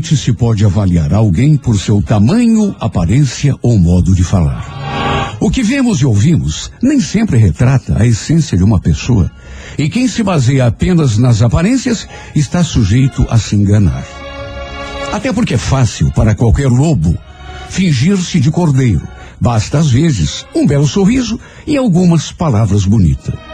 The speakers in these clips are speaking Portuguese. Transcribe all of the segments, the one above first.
Raramente se pode avaliar alguém por seu tamanho, aparência ou modo de falar. O que vemos e ouvimos nem sempre retrata a essência de uma pessoa. E quem se baseia apenas nas aparências está sujeito a se enganar. Até porque é fácil para qualquer lobo fingir-se de cordeiro. Basta, às vezes, um belo sorriso e algumas palavras bonitas.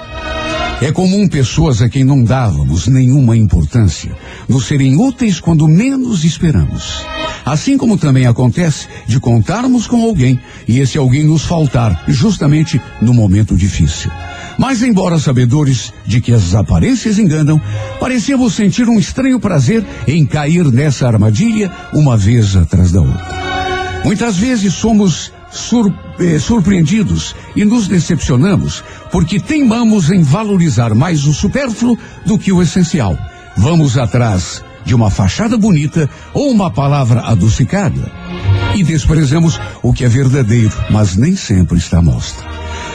É comum pessoas a quem não dávamos nenhuma importância nos serem úteis quando menos esperamos. Assim como também acontece de contarmos com alguém e esse alguém nos faltar justamente no momento difícil. Mas embora sabedores de que as aparências enganam, parecemos sentir um estranho prazer em cair nessa armadilha uma vez atrás da outra. Muitas vezes somos sur, eh, surpreendidos e nos decepcionamos porque teimamos em valorizar mais o supérfluo do que o essencial. Vamos atrás de uma fachada bonita ou uma palavra adocicada e desprezamos o que é verdadeiro, mas nem sempre está à mostra.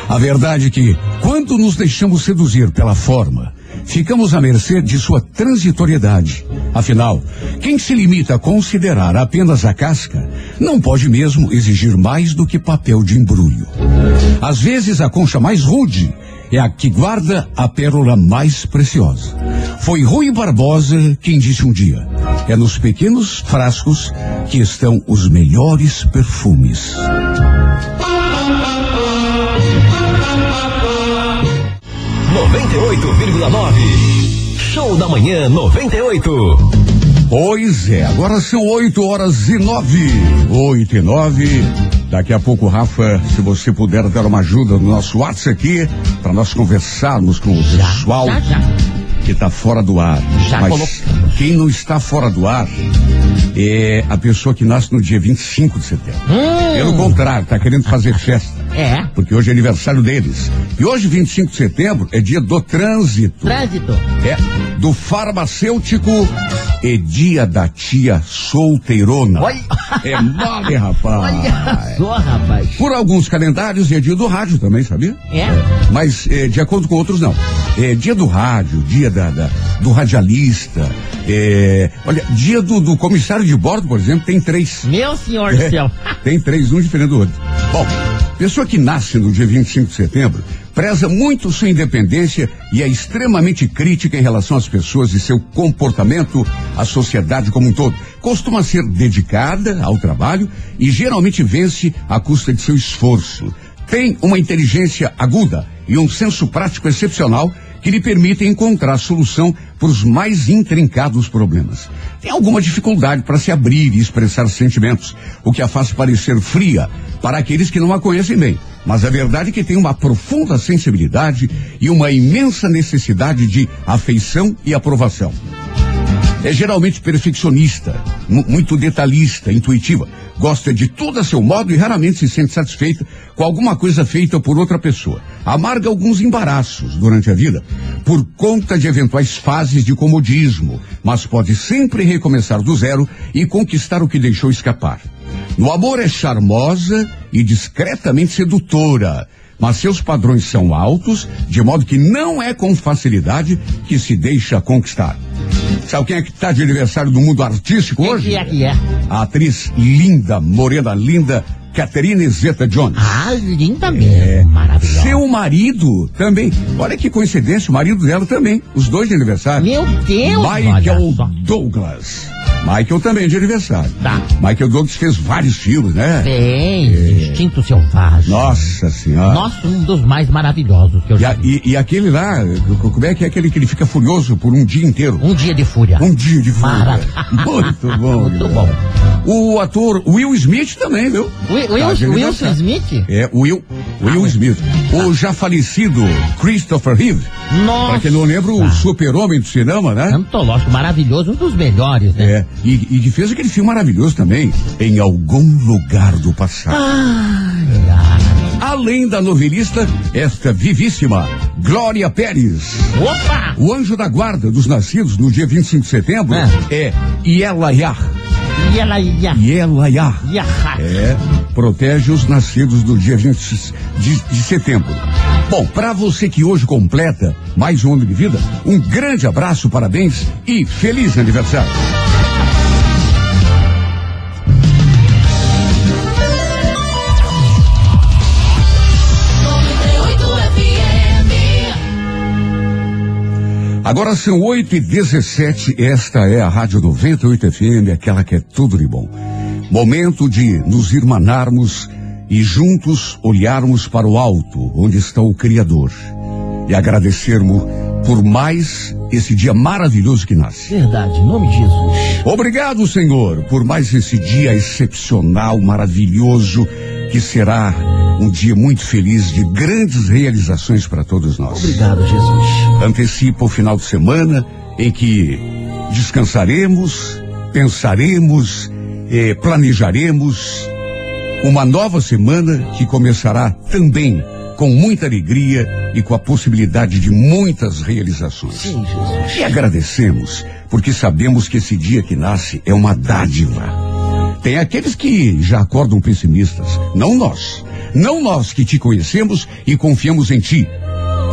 A verdade é que, quando nos deixamos seduzir pela forma, ficamos à mercê de sua transitoriedade. Afinal, quem se limita a considerar apenas a casca não pode mesmo exigir mais do que papel de embrulho. Às vezes, a concha mais rude é a que guarda a pérola mais preciosa. Foi Rui Barbosa quem disse um dia: é nos pequenos frascos que estão os melhores perfumes. 98,9. Show da manhã 98. Pois é, agora são 8 horas e 9. 8 e 9. Daqui a pouco, Rafa, se você puder dar uma ajuda no nosso WhatsApp aqui, para nós conversarmos com o Já, pessoal já, já. que está fora do ar. Já Mas colocamos. quem não está fora do ar é a pessoa que nasce no dia 25 de setembro. Hum, Pelo contrário, está querendo fazer festa. É, Porque hoje é aniversário deles. E hoje, 25 de setembro, é dia do trânsito. trânsito. É, do farmacêutico e dia da tia solteirona. Olha, É mole, rapaz. olha só, rapaz. Por alguns calendários é dia do rádio também, sabia? É, Mas é, de acordo com outros, não. É dia do rádio, dia da, da- do radialista. É, olha, dia do, do comissário de bordo, por exemplo, tem três. meu senhor do É, céu. tem três, um diferente do outro. Bom, pessoa que nasce no dia 25 de setembro preza muito sua independência e é extremamente crítica em relação às pessoas e seu comportamento, à sociedade como um todo. Costuma ser dedicada ao trabalho e geralmente vence à custa de seu esforço. Tem uma inteligência aguda e um senso prático excepcional que lhe permitem encontrar solução para os mais intrincados problemas. Tem alguma dificuldade para se abrir e expressar sentimentos, o que a faz parecer fria para aqueles que não a conhecem bem. Mas a verdade é que tem uma profunda sensibilidade e uma imensa necessidade de afeição e aprovação. É geralmente perfeccionista, mu- muito detalhista, intuitiva. Gosta de tudo a seu modo e raramente se sente satisfeita com alguma coisa feita por outra pessoa. Amarga alguns embaraços durante a vida por conta de eventuais fases de comodismo, mas pode sempre recomeçar do zero e conquistar o que deixou escapar. No amor é charmosa e discretamente sedutora, mas seus padrões são altos, de modo que não é com facilidade que se deixa conquistar. Sabe quem é que está de aniversário do mundo artístico Quem hoje? que é que é? A atriz linda, morena linda, Catherine Zeta-Jones. Ah, linda mesmo. Maravilhosa. Seu marido também. Olha que coincidência, o marido dela também. Os dois de aniversário. Meu Deus, Michael. Douglas. Michael também de aniversário. Tá. Michael Douglas fez vários filmes, né? Bem, instinto selvagem. Nossa senhora. Nossa, um dos mais maravilhosos que eu E, já vi. e- e aquele lá, como é que é aquele que ele fica furioso por um dia inteiro? Um dia de fúria. Um dia de fúria. Maravilha. Muito bom. Muito bom. O ator Will Smith também, viu? Will, Tá Will, Wilson. Smith? É, Will, Will Smith. O já falecido Christopher Reeve. Nossa. Pra quem não lembra, o super-homem do cinema, né? Antológico, maravilhoso, um dos melhores, né? É, e, e que fez aquele filme maravilhoso também, Em Algum Lugar do Passado. Ai. Além da novelista, esta vivíssima Glória Pérez. Opa! O anjo da guarda dos nascidos no dia 25 de setembro É. é Ielaiah. Ela ia. Ielaiah. ia É, protege os nascidos do dia 20 de, de setembro. Bom, para você que hoje completa mais um ano de vida, um grande abraço, parabéns e feliz aniversário. Agora são 8 e 17 esta é a Rádio 98 FM, aquela que é tudo de bom. Momento de nos irmanarmos e juntos olharmos para o alto, onde está o Criador, e agradecermos por mais esse dia maravilhoso que nasce. Verdade, em nome de Jesus. Obrigado, Senhor, por mais esse dia excepcional, maravilhoso, que será um dia muito feliz de grandes realizações para todos nós. Obrigado, Jesus. Antecipa o final de semana em que descansaremos, pensaremos, eh, planejaremos uma nova semana que começará também com muita alegria e com a possibilidade de muitas realizações. Sim, Jesus. E agradecemos, porque sabemos que esse dia que nasce é uma dádiva. Tem aqueles que já acordam pessimistas, não nós. Não nós que te conhecemos e confiamos em ti.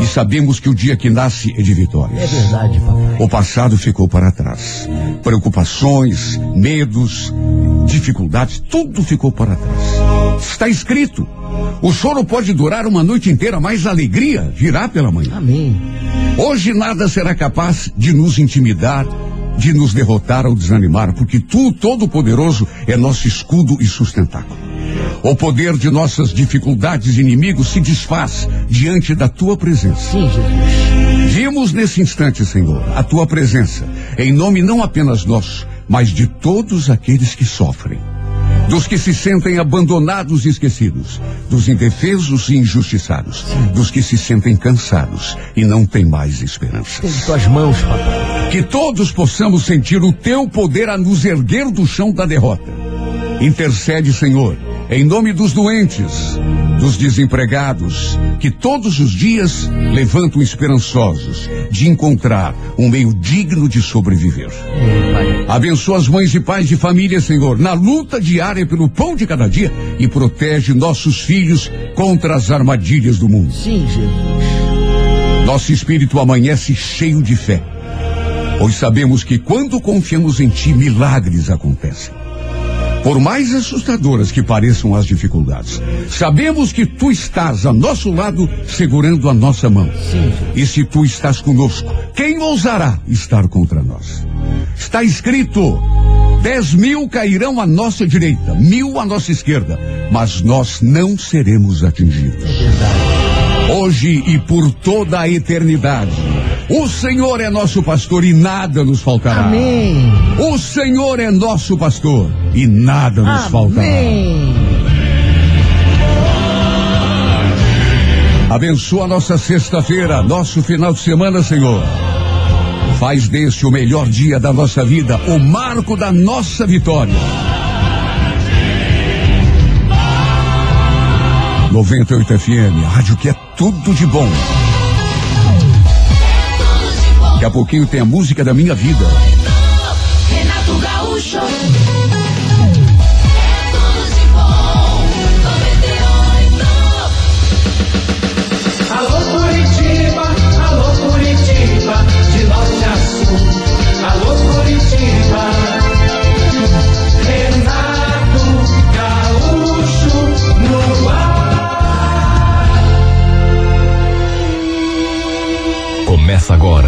E sabemos que o dia que nasce é de vitórias. É verdade, papai. O passado ficou para trás. Preocupações, medos, dificuldades, tudo ficou para trás. Está escrito. O choro pode durar uma noite inteira, mas a alegria virá pela manhã. Amém. Hoje nada será capaz de nos intimidar, de nos derrotar ou desanimar, porque tu, Todo-Poderoso, é nosso escudo e sustentáculo. O poder de nossas dificuldades e inimigos se desfaz diante da tua presença. Sim, Jesus. Vimos nesse instante, Senhor, a tua presença, em nome não apenas nosso, mas de todos aqueles que sofrem. Dos que se sentem abandonados e esquecidos, dos indefesos e injustiçados, dos que se sentem cansados e não têm mais esperança. Em tuas mãos, papai. Que todos possamos sentir o teu poder a nos erguer do chão da derrota. Intercede, Senhor, em nome dos doentes, dos desempregados, que todos os dias levantam esperançosos de encontrar um meio digno de sobreviver. É, pai. Abençoa as mães e pais de família, Senhor, na luta diária pelo pão de cada dia e protege nossos filhos contra as armadilhas do mundo. Sim, Jesus. Nosso espírito amanhece cheio de fé, pois sabemos que quando confiamos em Ti, milagres acontecem. Por mais assustadoras que pareçam as dificuldades, sabemos que Tu estás a nosso lado, segurando a nossa mão. Sim. E se Tu estás conosco, quem ousará estar contra nós? Está escrito: dez mil cairão à nossa direita, mil à nossa esquerda, mas nós não seremos atingidos. É. Hoje e por toda a eternidade. O Senhor é nosso pastor e nada nos faltará. Amém. O Senhor é nosso pastor e nada nos faltará. Amém. Abençoa nossa sexta-feira, nosso final de semana, Senhor. Faz deste o melhor dia da nossa vida, o marco da nossa vitória. 98 FM, rádio que é tudo de bom. Daqui a pouquinho tem a música da minha vida. Renato Gaúcho. Tudo de bom. 98. Alô Curitiba, alô Curitiba, de norte a sul. Alô Curitiba, Renato Gaúcho no ar. Começa agora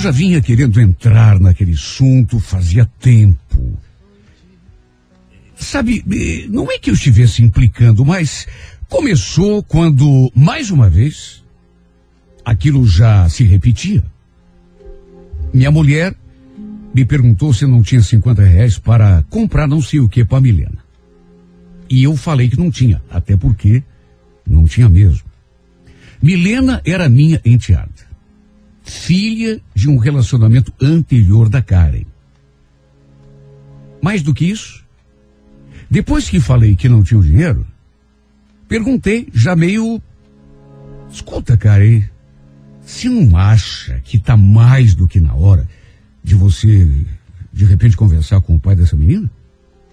Eu já vinha querendo entrar naquele assunto fazia tempo. Sabe, eh, não é que eu estivesse implicando, mas começou quando, mais uma vez, aquilo já se repetia. Minha mulher me perguntou se eu não tinha 50 reais para comprar não sei o que para Milena. E eu falei que não tinha, até porque não tinha mesmo. Milena era minha enteada, filha de um relacionamento anterior da Karen. Mais do que isso, depois que falei que não tinha o dinheiro, perguntei, já meio. Escuta, Karen, Você não acha que tá mais do que na hora de você, de repente, conversar com o pai dessa menina?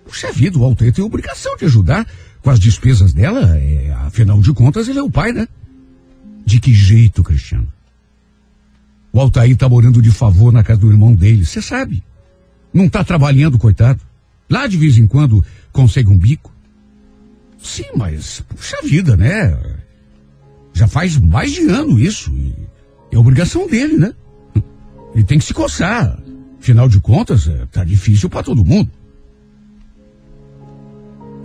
Puxa vida, o Altair tem obrigação de ajudar com as despesas dela, é, afinal de contas, ele é o pai, né? De que jeito, Cristiano? O Altair tá morando de favor na casa do irmão dele, você sabe. Não tá trabalhando, coitado. Lá de vez em quando consegue um bico. Sim, mas, puxa vida, né? Já faz mais de ano isso. E é obrigação dele, né? Ele tem que se coçar. Afinal de contas, é, tá difícil para todo mundo.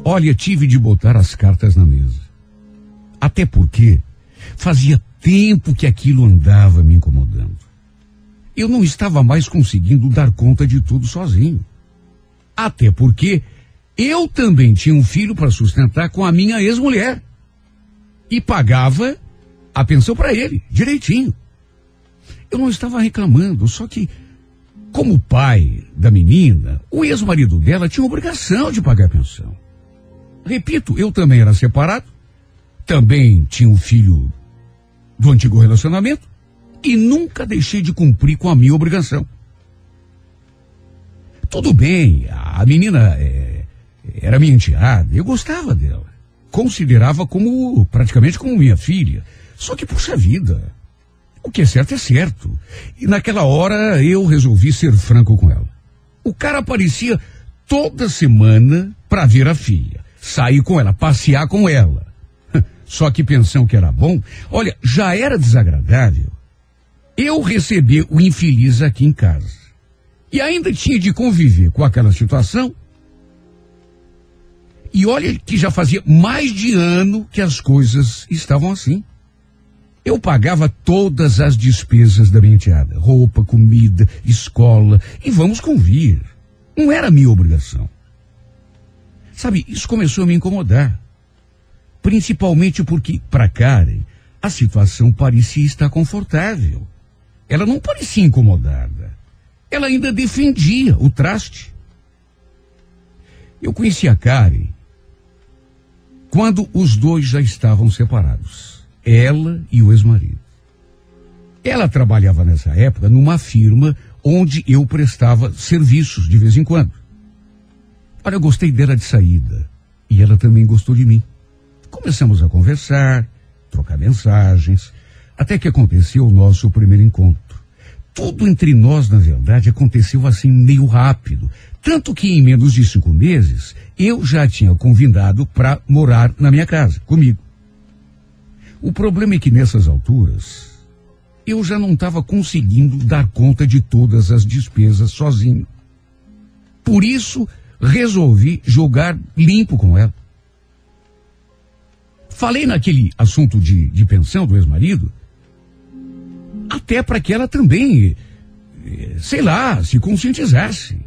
Olha, tive de botar as cartas na mesa. Até porque fazia tempo que aquilo andava me incomodando. Eu não estava mais conseguindo dar conta de tudo sozinho. Até porque eu também tinha um filho para sustentar com a minha ex-mulher. E pagava a pensão para ele, direitinho. Eu não estava reclamando, só que, como pai da menina, o ex-marido dela tinha obrigação de pagar a pensão. Repito, eu também era separado, também tinha um filho do antigo relacionamento e nunca deixei de cumprir com a minha obrigação. Tudo bem, a menina é, era minha enteada, eu gostava dela. Considerava como, praticamente como minha filha. Só que, puxa vida, o que é certo é certo. E naquela hora eu resolvi ser franco com ela. O cara aparecia toda semana para ver a filha, sair com ela, passear com ela. Só que pensão que era bom, olha, já era desagradável eu receber o infeliz aqui em casa. E ainda tinha de conviver com aquela situação. E olha que já fazia mais de ano que as coisas estavam assim. Eu pagava todas as despesas da minha enteada. Roupa, comida, escola. E vamos convir. Não era minha obrigação. Sabe, isso começou a me incomodar. Principalmente porque, para Karen, a situação parecia estar confortável. Ela não parecia incomodada. Ela ainda defendia o traste. Eu conheci a Karen quando os dois já estavam separados. Ela e o ex-marido. Ela trabalhava nessa época numa firma onde eu prestava serviços de vez em quando. Olha, eu gostei dela de saída. E ela também gostou de mim. Começamos a conversar, trocar mensagens, até que aconteceu o nosso primeiro encontro. Tudo entre nós, na verdade, aconteceu assim meio rápido. Tanto que em menos de cinco meses, eu já tinha convidado para morar na minha casa, comigo. O problema é que nessas alturas, eu já não estava conseguindo dar conta de todas as despesas sozinho. Por isso, resolvi jogar limpo com ela. Falei naquele assunto de, de pensão do ex-marido, até para que ela também, eh, sei lá, se conscientizasse.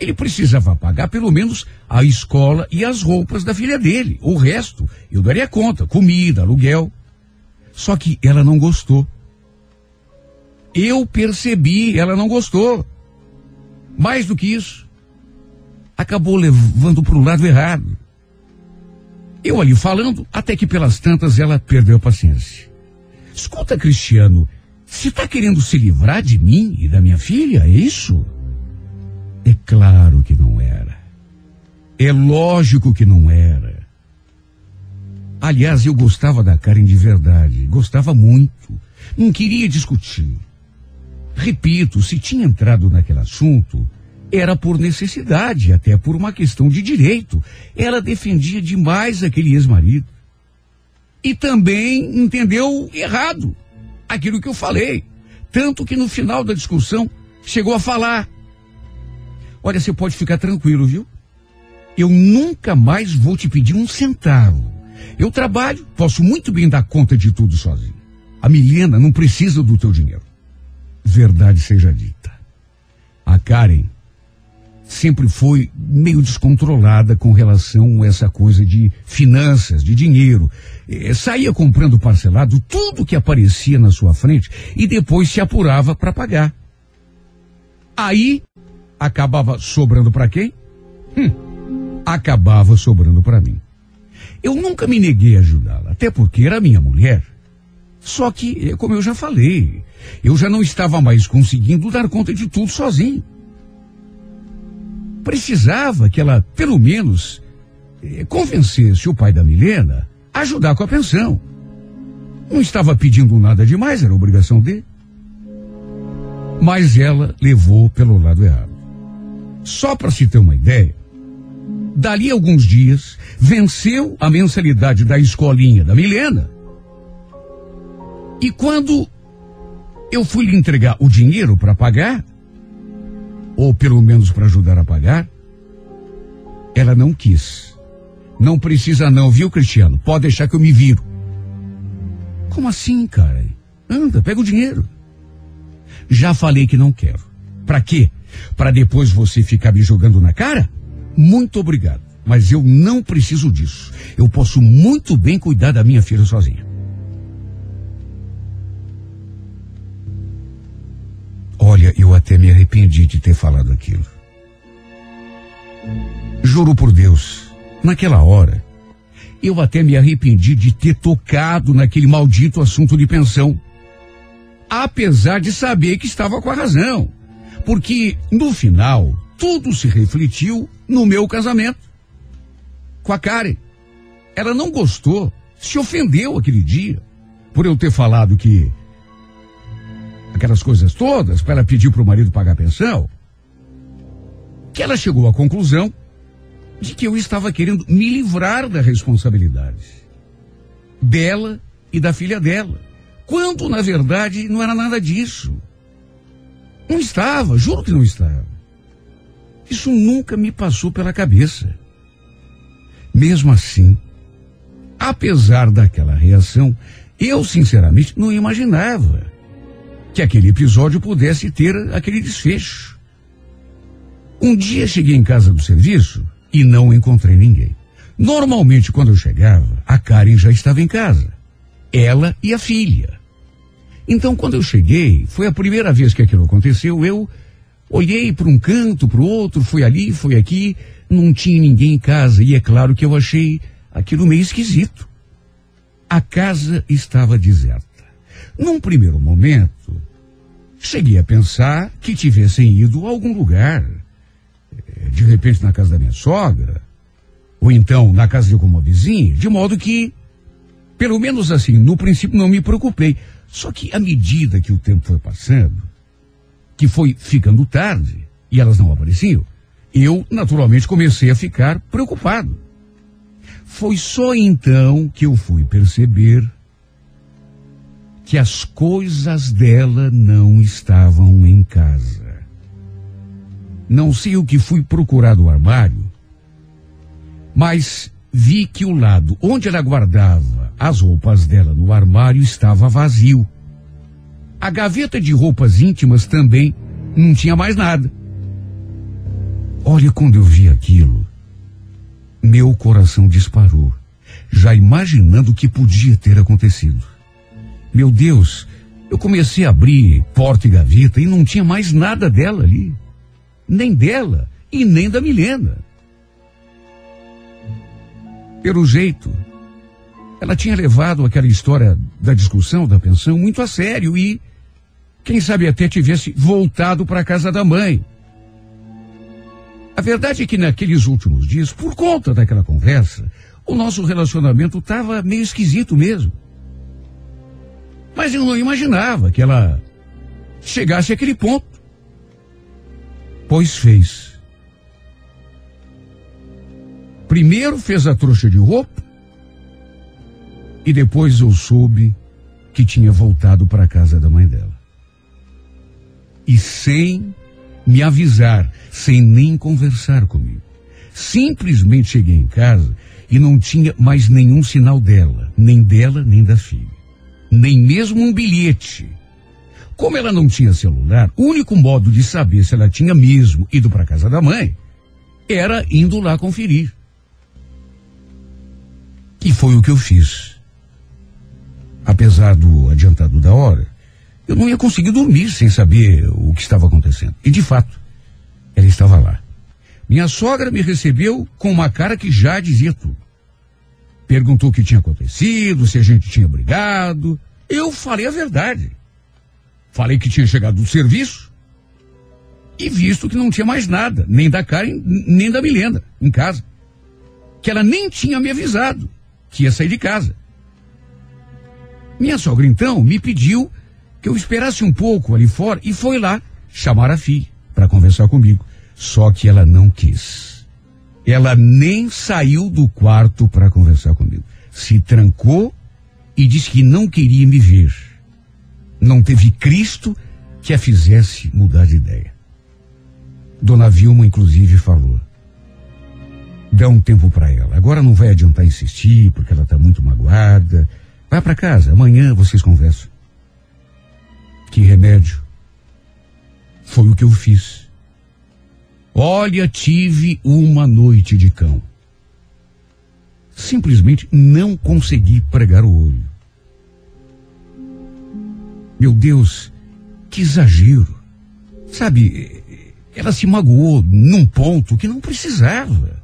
Ele precisava pagar pelo menos a escola e as roupas da filha dele. O resto eu daria conta, comida, aluguel. Só que ela não gostou. Eu percebi, ela não gostou. Mais do que isso, acabou levando para o lado errado. Eu ali falando, até que pelas tantas ela perdeu a paciência. Escuta, Cristiano, você está querendo se livrar de mim e da minha filha, é isso? É claro que não era. É lógico que não era. Aliás, eu gostava da Karen de verdade, gostava muito. Não queria discutir. Repito, se tinha entrado naquele assunto, era por necessidade, até por uma questão de direito. Ela defendia demais aquele ex-marido e também entendeu errado aquilo que eu falei. Tanto que no final da discussão chegou a falar: Olha, você pode ficar tranquilo, viu? Eu nunca mais vou te pedir um centavo. Eu trabalho, posso muito bem dar conta de tudo sozinho. A Milena não precisa do teu dinheiro. Verdade seja dita. A Karen sempre foi meio descontrolada com relação a essa coisa de finanças, de dinheiro. É, saía comprando parcelado tudo que aparecia na sua frente e depois se apurava para pagar. Aí acabava sobrando para quem? Hum, acabava sobrando para mim. Eu nunca me neguei a ajudá-la, até porque era minha mulher. Só que, é como eu já falei, eu já não estava mais conseguindo dar conta de tudo sozinho. Precisava que ela, pelo menos, eh, convencesse o pai da Milena a ajudar com a pensão. Não estava pedindo nada demais, era obrigação dele. Mas ela levou pelo lado errado. Só para se ter uma ideia, dali a alguns dias, venceu a mensalidade da escolinha da Milena. E quando eu fui lhe entregar o dinheiro para pagar, ou pelo menos para ajudar a pagar, ela não quis. Não precisa não, viu, Cristiano? Pode deixar que eu me viro. Como assim, cara? Anda, pega o dinheiro. Já falei que não quero. Para quê? Para depois você ficar me jogando na cara? Muito obrigado. Mas eu não preciso disso. Eu posso muito bem cuidar da minha filha sozinha. Olha, eu até me arrependi de ter falado aquilo. Juro por Deus, naquela hora, eu até me arrependi de ter tocado naquele maldito assunto de pensão. Apesar de saber que estava com a razão. Porque, no final, tudo se refletiu no meu casamento. Com a Karen. Ela não gostou, se ofendeu aquele dia, por eu ter falado que aquelas coisas todas, para ela pedir para o marido pagar pensão, que ela chegou à conclusão de que eu estava querendo me livrar da responsabilidade dela e da filha dela. Quando, na verdade, não era nada disso. Não estava, juro que não estava. Isso nunca me passou pela cabeça. Mesmo assim, apesar daquela reação, eu sinceramente não imaginava que aquele episódio pudesse ter aquele desfecho. Um dia cheguei em casa do serviço e não encontrei ninguém. Normalmente, quando eu chegava, a Karen já estava em casa. Ela e a filha. Então, quando eu cheguei, foi a primeira vez que aquilo aconteceu, eu olhei para um canto, para o outro, fui ali, fui aqui, não tinha ninguém em casa, e é claro que eu achei aquilo meio esquisito. A casa estava deserta. Num primeiro momento, cheguei a pensar que tivessem ido a algum lugar de repente na casa da minha sogra, ou então na casa de alguma vizinha, de modo que, pelo menos assim, no princípio não me preocupei. Só que à medida que o tempo foi passando, que foi ficando tarde, e elas não apareciam, eu naturalmente comecei a ficar preocupado. Foi só então que eu fui perceber que as coisas dela não estavam em casa. Não sei o que fui procurar no armário, mas vi que o lado onde ela guardava as roupas dela no armário estava vazio. A gaveta de roupas íntimas também não tinha mais nada. Olha, quando eu vi aquilo, meu coração disparou, já imaginando o que podia ter acontecido. Meu Deus, eu comecei a abrir porta e gaveta e não tinha mais nada dela ali nem dela e nem da Milena. Pelo jeito, ela tinha levado aquela história da discussão da pensão muito a sério e, quem sabe até tivesse voltado para a casa da mãe. A verdade é que naqueles últimos dias, por conta daquela conversa, o nosso relacionamento estava meio esquisito mesmo. Mas eu não imaginava que ela chegasse àquele ponto pois fez. Primeiro fez a trouxa de roupa e depois eu soube que tinha voltado para a casa da mãe dela. E sem me avisar, sem nem conversar comigo. Simplesmente cheguei em casa e não tinha mais nenhum sinal dela, nem dela, nem da filha. Nem mesmo um bilhete como ela não tinha celular, o único modo de saber se ela tinha mesmo ido para casa da mãe era indo lá conferir. E foi o que eu fiz. Apesar do adiantado da hora, eu não ia conseguir dormir sem saber o que estava acontecendo. E de fato, ela estava lá. Minha sogra me recebeu com uma cara que já dizia tudo. Perguntou o que tinha acontecido, se a gente tinha brigado. Eu falei a verdade. Falei que tinha chegado do serviço e visto que não tinha mais nada, nem da Karen, nem da Milena, em casa. Que ela nem tinha me avisado que ia sair de casa. Minha sogra, então, me pediu que eu esperasse um pouco ali fora e foi lá chamar a filha para conversar comigo. Só que ela não quis. Ela nem saiu do quarto para conversar comigo. Se trancou e disse que não queria me ver. Não teve Cristo que a fizesse mudar de ideia. Dona Vilma, inclusive, falou: dá um tempo para ela. Agora não vai adiantar insistir, porque ela está muito magoada. Vai para casa, amanhã vocês conversam. Que remédio? Foi o que eu fiz. Olha, tive uma noite de cão. Simplesmente não consegui pregar o olho. Meu Deus, que exagero. Sabe, ela se magoou num ponto que não precisava.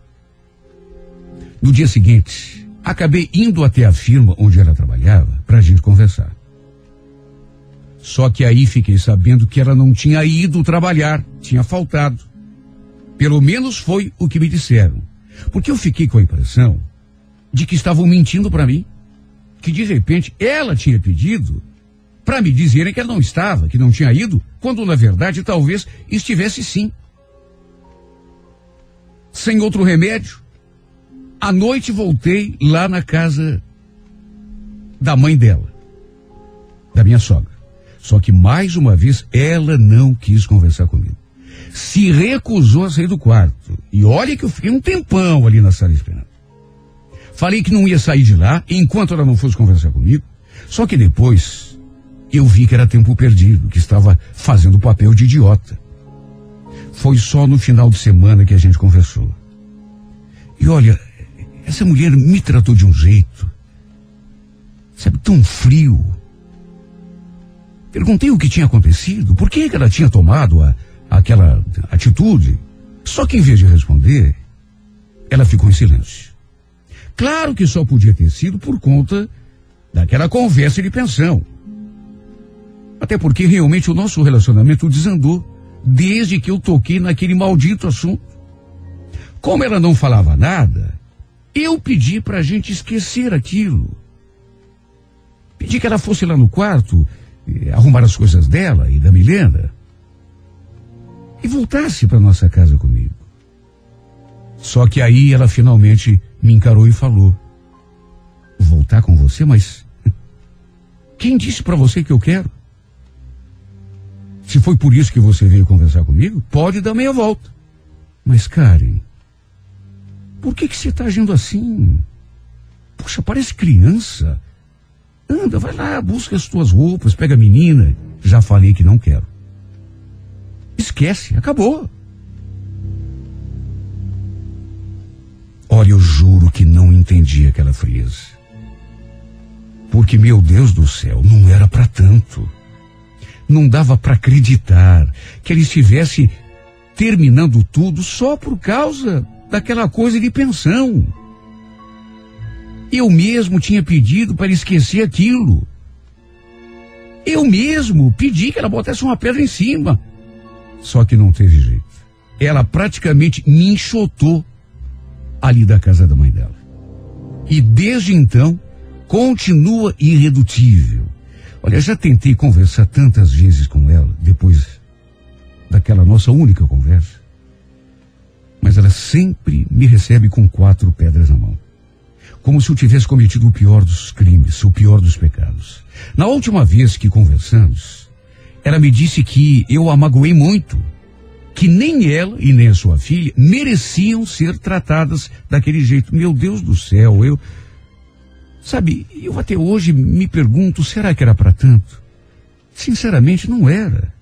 No dia seguinte, acabei indo até a firma onde ela trabalhava para a gente conversar. Só que aí fiquei sabendo que ela não tinha ido trabalhar, tinha faltado. Pelo menos foi o que me disseram. Porque eu fiquei com a impressão de que estavam mentindo para mim. Que de repente ela tinha pedido para me dizerem que ela não estava, que não tinha ido, quando na verdade talvez estivesse sim. Sem outro remédio, à noite voltei lá na casa da mãe dela, da minha sogra. Só que mais uma vez ela não quis conversar comigo. Se recusou a sair do quarto. E olha que eu fiquei um tempão ali na sala esperando. Falei que não ia sair de lá enquanto ela não fosse conversar comigo. Só que depois eu vi que era tempo perdido, que estava fazendo papel de idiota. Foi só no final de semana que a gente conversou. E olha, essa mulher me tratou de um jeito, sabe, tão frio. Perguntei o que tinha acontecido, por que, que ela tinha tomado a, aquela atitude. Só que em vez de responder, ela ficou em silêncio. Claro que só podia ter sido por conta daquela conversa de pensão. Até porque realmente o nosso relacionamento desandou desde que eu toquei naquele maldito assunto. Como ela não falava nada, eu pedi para a gente esquecer aquilo. Pedi que ela fosse lá no quarto, eh, arrumar as coisas dela e da Milena e voltasse para nossa casa comigo. Só que aí ela finalmente me encarou e falou: Voltar com você, mas quem disse para você que eu quero? Se foi por isso que você veio conversar comigo, pode dar meia volta. Mas, Karen, por que, que você está agindo assim? Poxa, parece criança. Anda, vai lá, busca as tuas roupas, pega a menina. Já falei que não quero. Esquece, acabou. Olha, eu juro que não entendi aquela frieza. Porque, meu Deus do céu, não era para tanto. Não dava para acreditar que ele estivesse terminando tudo só por causa daquela coisa de pensão. Eu mesmo tinha pedido para esquecer aquilo. Eu mesmo pedi que ela botasse uma pedra em cima. Só que não teve jeito. Ela praticamente me enxotou ali da casa da mãe dela. E desde então, continua irredutível. Olha, já tentei conversar tantas vezes com ela, depois daquela nossa única conversa mas ela sempre me recebe com quatro pedras na mão. Como se eu tivesse cometido o pior dos crimes, o pior dos pecados. Na última vez que conversamos, ela me disse que eu a magoei muito, que nem ela e nem a sua filha mereciam ser tratadas daquele jeito. Meu Deus do céu, eu. Sabe, eu até hoje me pergunto, será que era para tanto? Sinceramente, não era.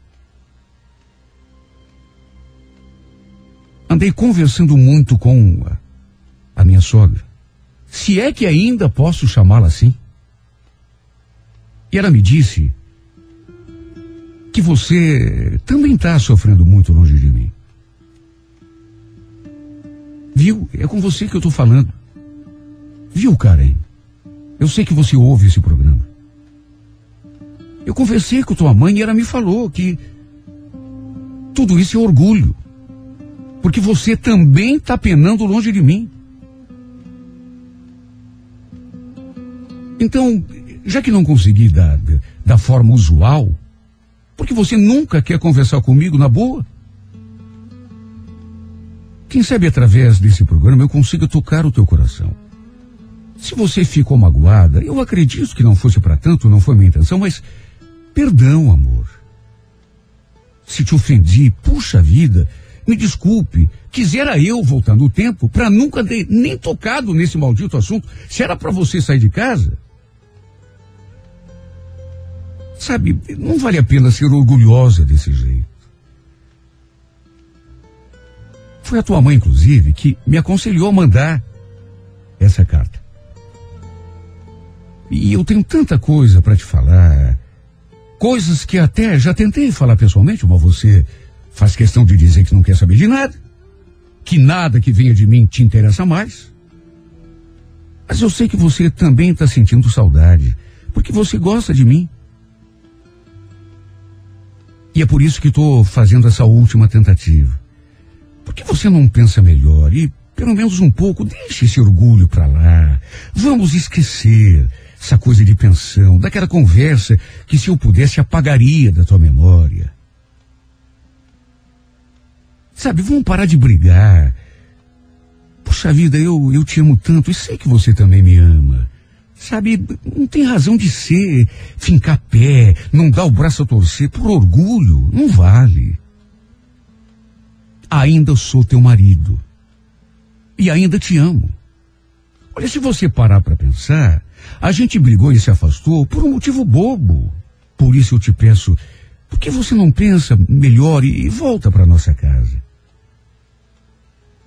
andei conversando muito com a, a minha sogra. Se é que ainda posso chamá-la assim. E ela me disse que você também está sofrendo muito longe de mim. Viu? É com você que eu estou falando. Viu, Karen? Eu sei que você ouve esse programa. Eu conversei com tua mãe e ela me falou que tudo isso é orgulho. Porque você também está penando longe de mim. Então, já que não consegui da, da forma usual, porque você nunca quer conversar comigo na boa? Quem sabe através desse programa eu consiga tocar o teu coração. Se você ficou magoada, eu acredito que não fosse para tanto, não foi minha intenção, mas perdão, amor. Se te ofendi, puxa vida, me desculpe. Quisera eu voltar no tempo para nunca ter nem tocado nesse maldito assunto. Se era para você sair de casa. Sabe, não vale a pena ser orgulhosa desse jeito. Foi a tua mãe, inclusive, que me aconselhou a mandar essa carta. E eu tenho tanta coisa para te falar. Coisas que até já tentei falar pessoalmente, mas você faz questão de dizer que não quer saber de nada. Que nada que venha de mim te interessa mais. Mas eu sei que você também está sentindo saudade, porque você gosta de mim. E é por isso que estou fazendo essa última tentativa. Por que você não pensa melhor e, pelo menos um pouco, deixe esse orgulho para lá? Vamos esquecer essa coisa de pensão, daquela conversa que, se eu pudesse, apagaria da tua memória. Sabe, vamos parar de brigar. Puxa vida, eu, eu te amo tanto e sei que você também me ama. Sabe, não tem razão de ser, fincar pé, não dar o braço a torcer por orgulho, não vale ainda sou teu marido. E ainda te amo. Olha, se você parar para pensar, a gente brigou e se afastou por um motivo bobo. Por isso eu te peço, por que você não pensa melhor e, volta para nossa casa?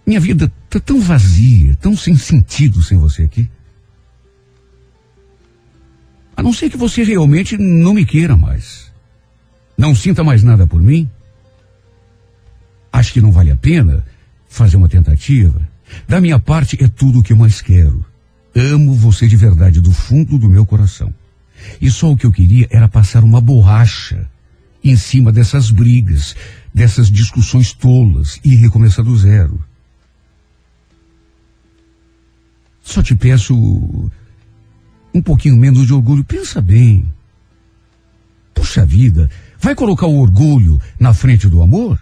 Minha vida tá tão vazia, tão sem sentido sem você aqui. A não ser que você realmente não me queira mais. Não sinta mais nada por mim. Acho que não vale a pena fazer uma tentativa. Da minha parte, é tudo o que eu mais quero. Amo você de verdade, do fundo do meu coração. E só o que eu queria era passar uma borracha em cima dessas brigas, dessas discussões tolas e recomeçar do zero. Só te peço um pouquinho menos de orgulho. Pensa bem. Puxa vida, vai colocar o orgulho na frente do amor?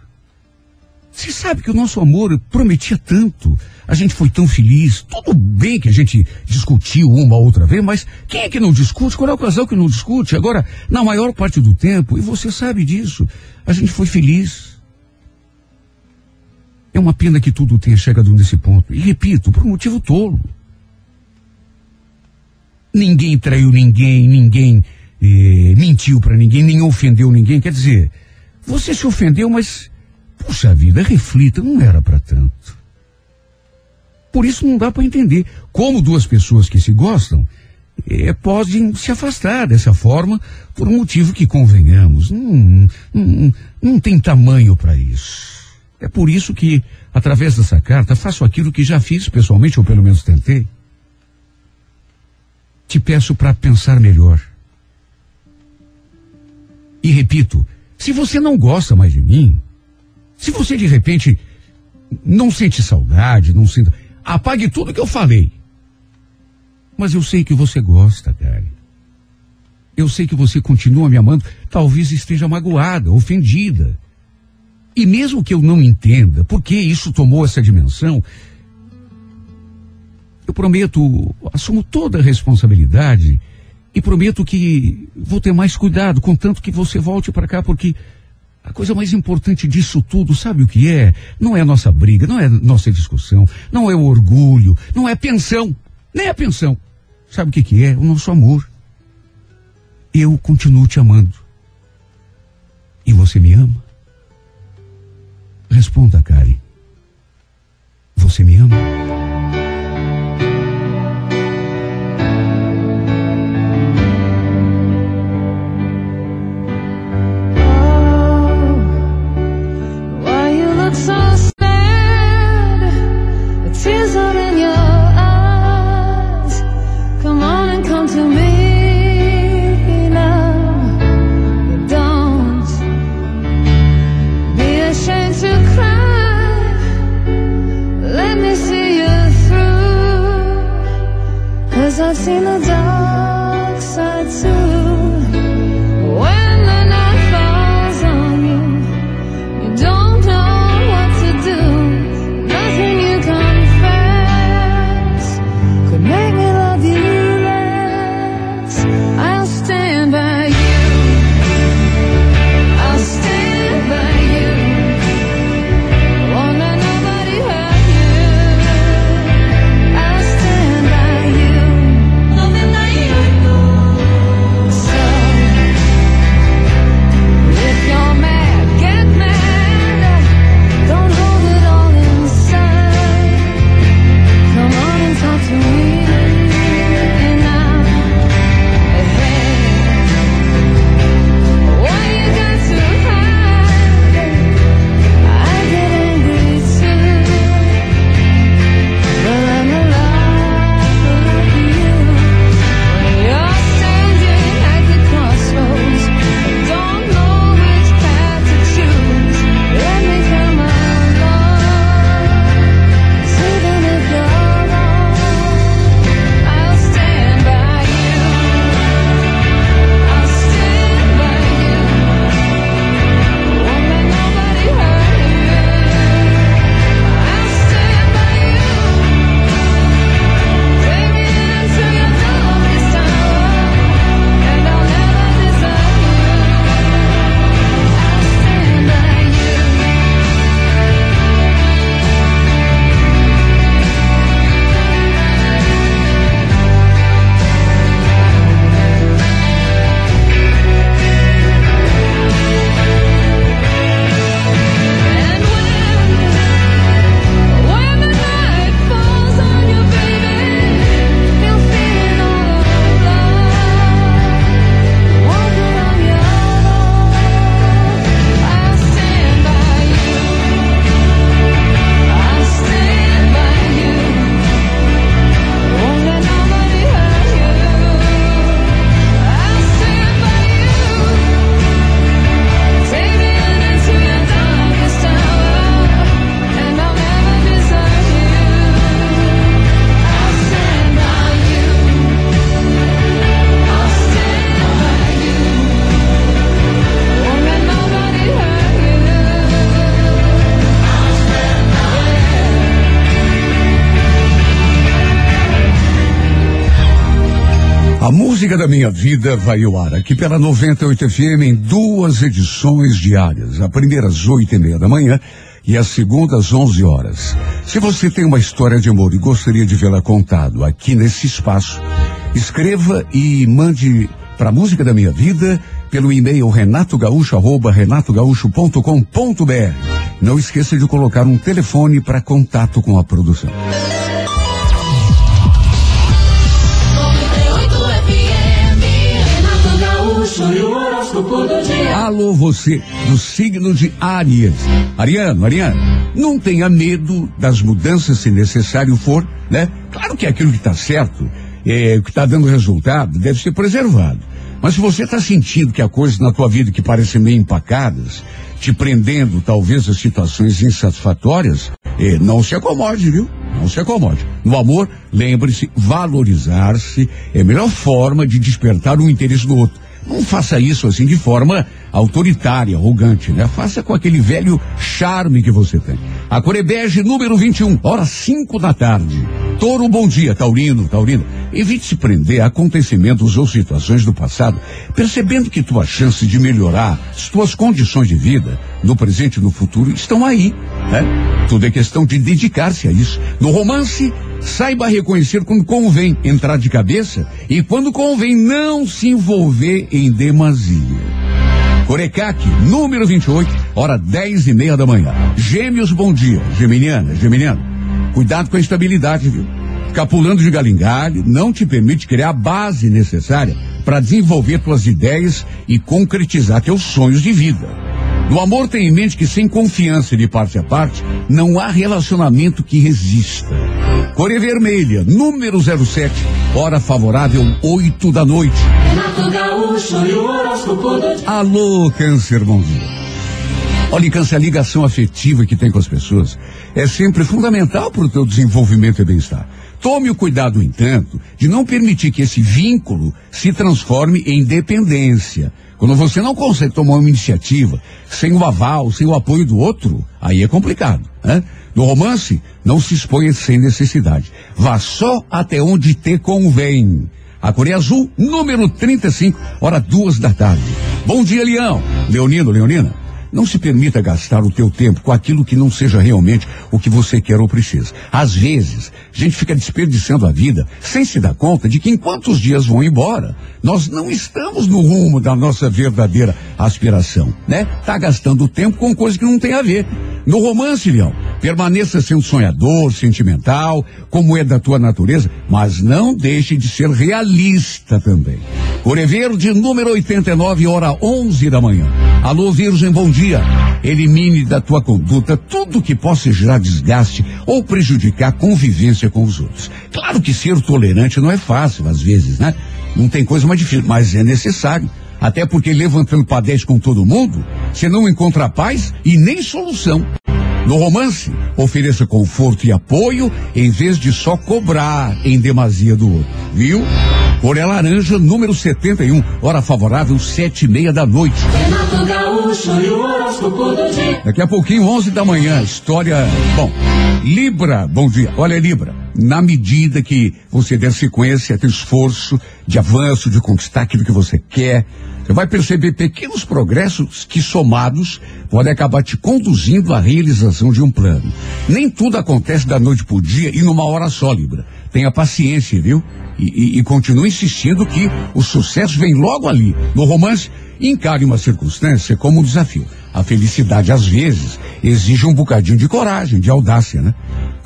Você sabe que o nosso amor prometia tanto. A gente foi tão feliz. Tudo bem que a gente discutiu uma outra vez, mas quem é que não discute? Qual é o casal que não discute? Agora, na maior parte do tempo, e você sabe disso, a gente foi feliz. É uma pena que tudo tenha chegado nesse ponto. E repito, por um motivo tolo. Ninguém traiu ninguém, ninguém eh, mentiu para ninguém, nem ofendeu ninguém. Quer dizer, você se ofendeu, mas Puxa vida, reflita, não era para tanto. Por isso não dá para entender como duas pessoas que se gostam é, podem se afastar dessa forma por um motivo que convenhamos. Não, não, não tem tamanho para isso. É por isso que, através dessa carta, faço aquilo que já fiz pessoalmente, ou pelo menos tentei. Te peço para pensar melhor. E repito, se você não gosta mais de mim, se você de repente não sente saudade, não sente. Apague tudo que eu falei. Mas eu sei que você gosta, Karen. Eu sei que você continua me amando. Talvez esteja magoada, ofendida. E mesmo que eu não entenda por que isso tomou essa dimensão, eu prometo, assumo toda a responsabilidade e prometo que vou ter mais cuidado, contanto que você volte para cá, porque a coisa mais importante disso tudo, sabe o que é? Não é a nossa briga, não é nossa discussão, não é o orgulho, não é pensão, nem a pensão. Sabe o que, que é? O nosso amor. Eu continuo te amando. E você me ama? Responda, Karen. Você me ama? Vida vai ao ar aqui pela 98 FM em duas edições diárias. A primeira às oito e meia da manhã e a segunda às 11 horas. Se você tem uma história de amor e gostaria de vê-la contado aqui nesse espaço, escreva e mande para música da minha vida pelo e-mail renatogaúcho arroba renatogaúcho.com.br. Não esqueça de colocar um telefone para contato com a produção. Alô, você do signo de Áries. Ariano, Ariano, não tenha medo das mudanças se necessário for, né? Claro que aquilo que está certo, é, que está dando resultado, deve ser preservado. Mas se você está sentindo que há coisas na tua vida que parecem meio empacadas, te prendendo talvez a situações insatisfatórias, eh, não se acomode, viu? Não se acomode. No amor, lembre-se, valorizar-se é a melhor forma de despertar o interesse do outro. Não faça isso assim de forma autoritária, arrogante, né? Faça com aquele velho charme que você tem. A cor é número 21, hora 5 da tarde. Touro, bom dia, Taurino, Taurino. Evite se prender a acontecimentos ou situações do passado, percebendo que tuas chances de melhorar as tuas condições de vida, no presente e no futuro, estão aí, né? Tudo é questão de dedicar-se a isso. No romance, saiba reconhecer quando convém entrar de cabeça e quando convém não se envolver em demasia. Corecaque, número 28, hora 10 e meia da manhã. Gêmeos, bom dia. Geminiana, Geminiano. Cuidado com a estabilidade, viu? Ficar pulando de galho em galho não te permite criar a base necessária para desenvolver tuas ideias e concretizar teus sonhos de vida. No amor, tenha em mente que sem confiança de parte a parte, não há relacionamento que resista. Cor Vermelha, número 07, hora favorável, 8 da noite. Alô, câncer, bom dia. Olha, câncer, a ligação afetiva que tem com as pessoas é sempre fundamental para o teu desenvolvimento e bem-estar. Tome o cuidado, entanto, de não permitir que esse vínculo se transforme em dependência. Quando você não consegue tomar uma iniciativa sem o aval, sem o apoio do outro, aí é complicado. Né? No romance, não se exponha sem necessidade. Vá só até onde te convém. A Coreia Azul, número 35, hora duas da tarde. Bom dia, Leão. Leonino, Leonina. Não se permita gastar o teu tempo com aquilo que não seja realmente o que você quer ou precisa. Às vezes, a gente fica desperdiçando a vida sem se dar conta de que enquanto os dias vão embora, nós não estamos no rumo da nossa verdadeira aspiração, né? Tá gastando tempo com coisa que não tem a ver. No romance, Leão, permaneça sendo sonhador, sentimental, como é da tua natureza, mas não deixe de ser realista também. Core Verde, número 89, hora 11 da manhã. Alô, Virgem, bom dia. Elimine da tua conduta tudo que possa gerar desgaste ou prejudicar a convivência com os outros. Claro que ser tolerante não é fácil, às vezes, né? Não tem coisa mais difícil, mas é necessário. Até porque levantando padrões com todo mundo, você não encontra paz e nem solução. No romance, ofereça conforto e apoio em vez de só cobrar em demasia do outro. Viu? Cor é laranja, número 71, hora favorável, sete e meia da noite. Renato Gaúcho e o horóscopo do dia. Daqui a pouquinho, 11 da manhã, história. Bom, Libra, bom dia. Olha, Libra, na medida que você der sequência a esforço de avanço, de conquistar aquilo que você quer, você vai perceber pequenos progressos que, somados, podem acabar te conduzindo à realização de um plano. Nem tudo acontece da noite pro dia e numa hora só, Libra. Tenha paciência, viu? E, e, e continue insistindo que o sucesso vem logo ali. No romance, encare uma circunstância como um desafio. A felicidade, às vezes, exige um bocadinho de coragem, de audácia, né?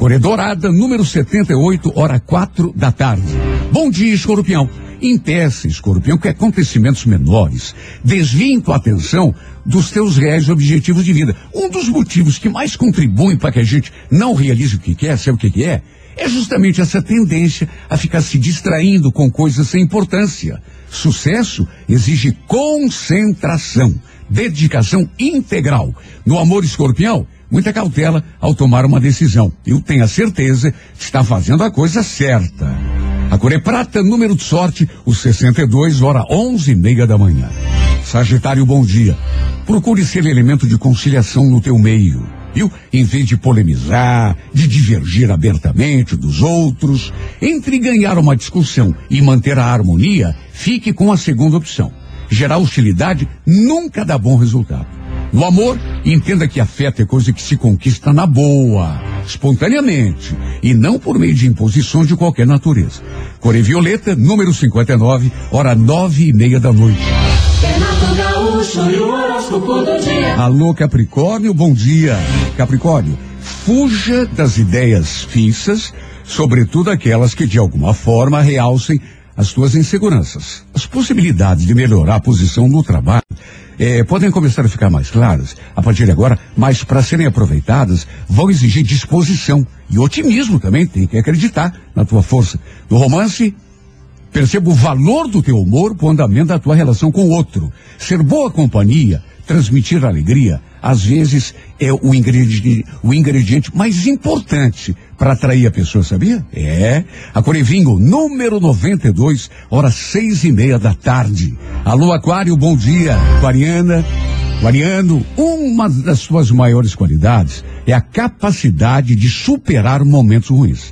Corredorada, número 78, hora quatro da tarde. Bom dia, escorpião. Impeça, escorpião, que acontecimentos menores desviem tua atenção dos teus reais objetivos de vida. Um dos motivos que mais contribuem para que a gente não realize o que quer, sabe o que, que é? É justamente essa tendência a ficar se distraindo com coisas sem importância. Sucesso exige concentração, dedicação integral. No amor escorpião, muita cautela ao tomar uma decisão. Eu tenho a certeza que está fazendo a coisa certa. A cor é prata, número de sorte, o 62, hora onze e meia da manhã. Sagitário, bom dia. Procure ser elemento de conciliação no teu meio, viu? Em vez de polemizar, de divergir abertamente dos outros, entre ganhar uma discussão e manter a harmonia, fique com a segunda opção. Gerar hostilidade nunca dá bom resultado. No amor, entenda que afeto é coisa que se conquista na boa, espontaneamente, e não por meio de imposições de qualquer natureza. Core Violeta, número 59, hora nove e meia da noite. Alô, Capricórnio, bom dia. Capricórnio, fuja das ideias fixas, sobretudo aquelas que de alguma forma realcem as suas inseguranças. As possibilidades de melhorar a posição no trabalho eh, podem começar a ficar mais claras a partir de agora, mas para serem aproveitadas vão exigir disposição e otimismo também. Tem que acreditar na tua força. No romance, Perceba o valor do teu humor para o andamento da tua relação com o outro. Ser boa companhia, transmitir alegria, às vezes é o ingrediente, o ingrediente mais importante para atrair a pessoa, sabia? É. A Corevinho, número 92, horas seis e meia da tarde. Alô, Aquário, bom dia. Aquariana, Aquariano, uma das suas maiores qualidades é a capacidade de superar momentos ruins.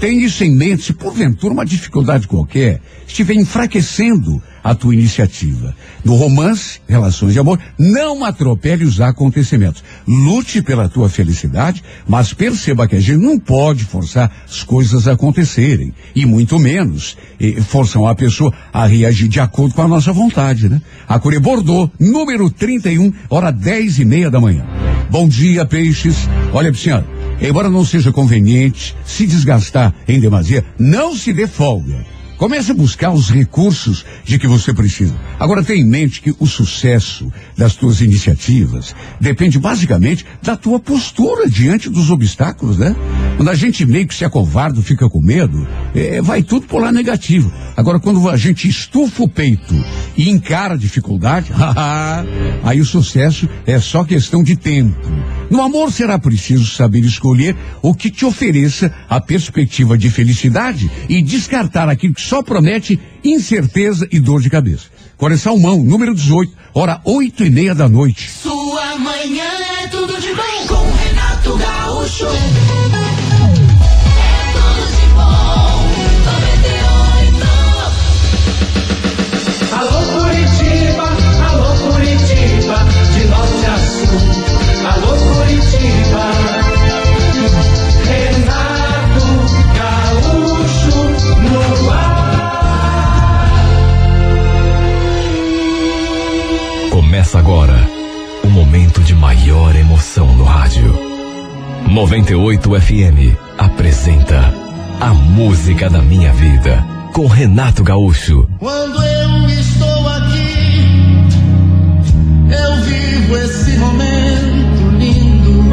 Tem isso em mente se porventura uma dificuldade qualquer estiver enfraquecendo a tua iniciativa. No romance, relações de amor, não atropele os acontecimentos. Lute pela tua felicidade, mas perceba que a gente não pode forçar as coisas a acontecerem. E muito menos eh, forçar a pessoa a reagir de acordo com a nossa vontade, né? A Cure Bordeaux, número 31, hora dez e meia da manhã. Bom dia, peixes. Olha, senhora, embora não seja conveniente se desgastar em demasia, não se dê folga. Comece a buscar os recursos de que você precisa. Agora tenha em mente que o sucesso das tuas iniciativas depende basicamente da tua postura diante dos obstáculos, né? Quando a gente meio que se acovarda, fica com medo, eh, vai tudo por lá negativo. Agora quando a gente estufa o peito e encara a dificuldade, aí o sucesso é só questão de tempo. No amor será preciso saber escolher o que te ofereça a perspectiva de felicidade e descartar aquilo que só promete incerteza e dor de cabeça. Coração Mão, número 18, hora oito e meia da noite. Sua manhã é tudo de bom com Renato Gaúcho. É tudo de bom. 98. Alô Curitiba, alô Curitiba, de norte a sul. Começa agora o momento de maior emoção no rádio. 98 FM apresenta A Música da Minha Vida com Renato Gaúcho. Quando eu estou aqui, eu vivo esse momento lindo.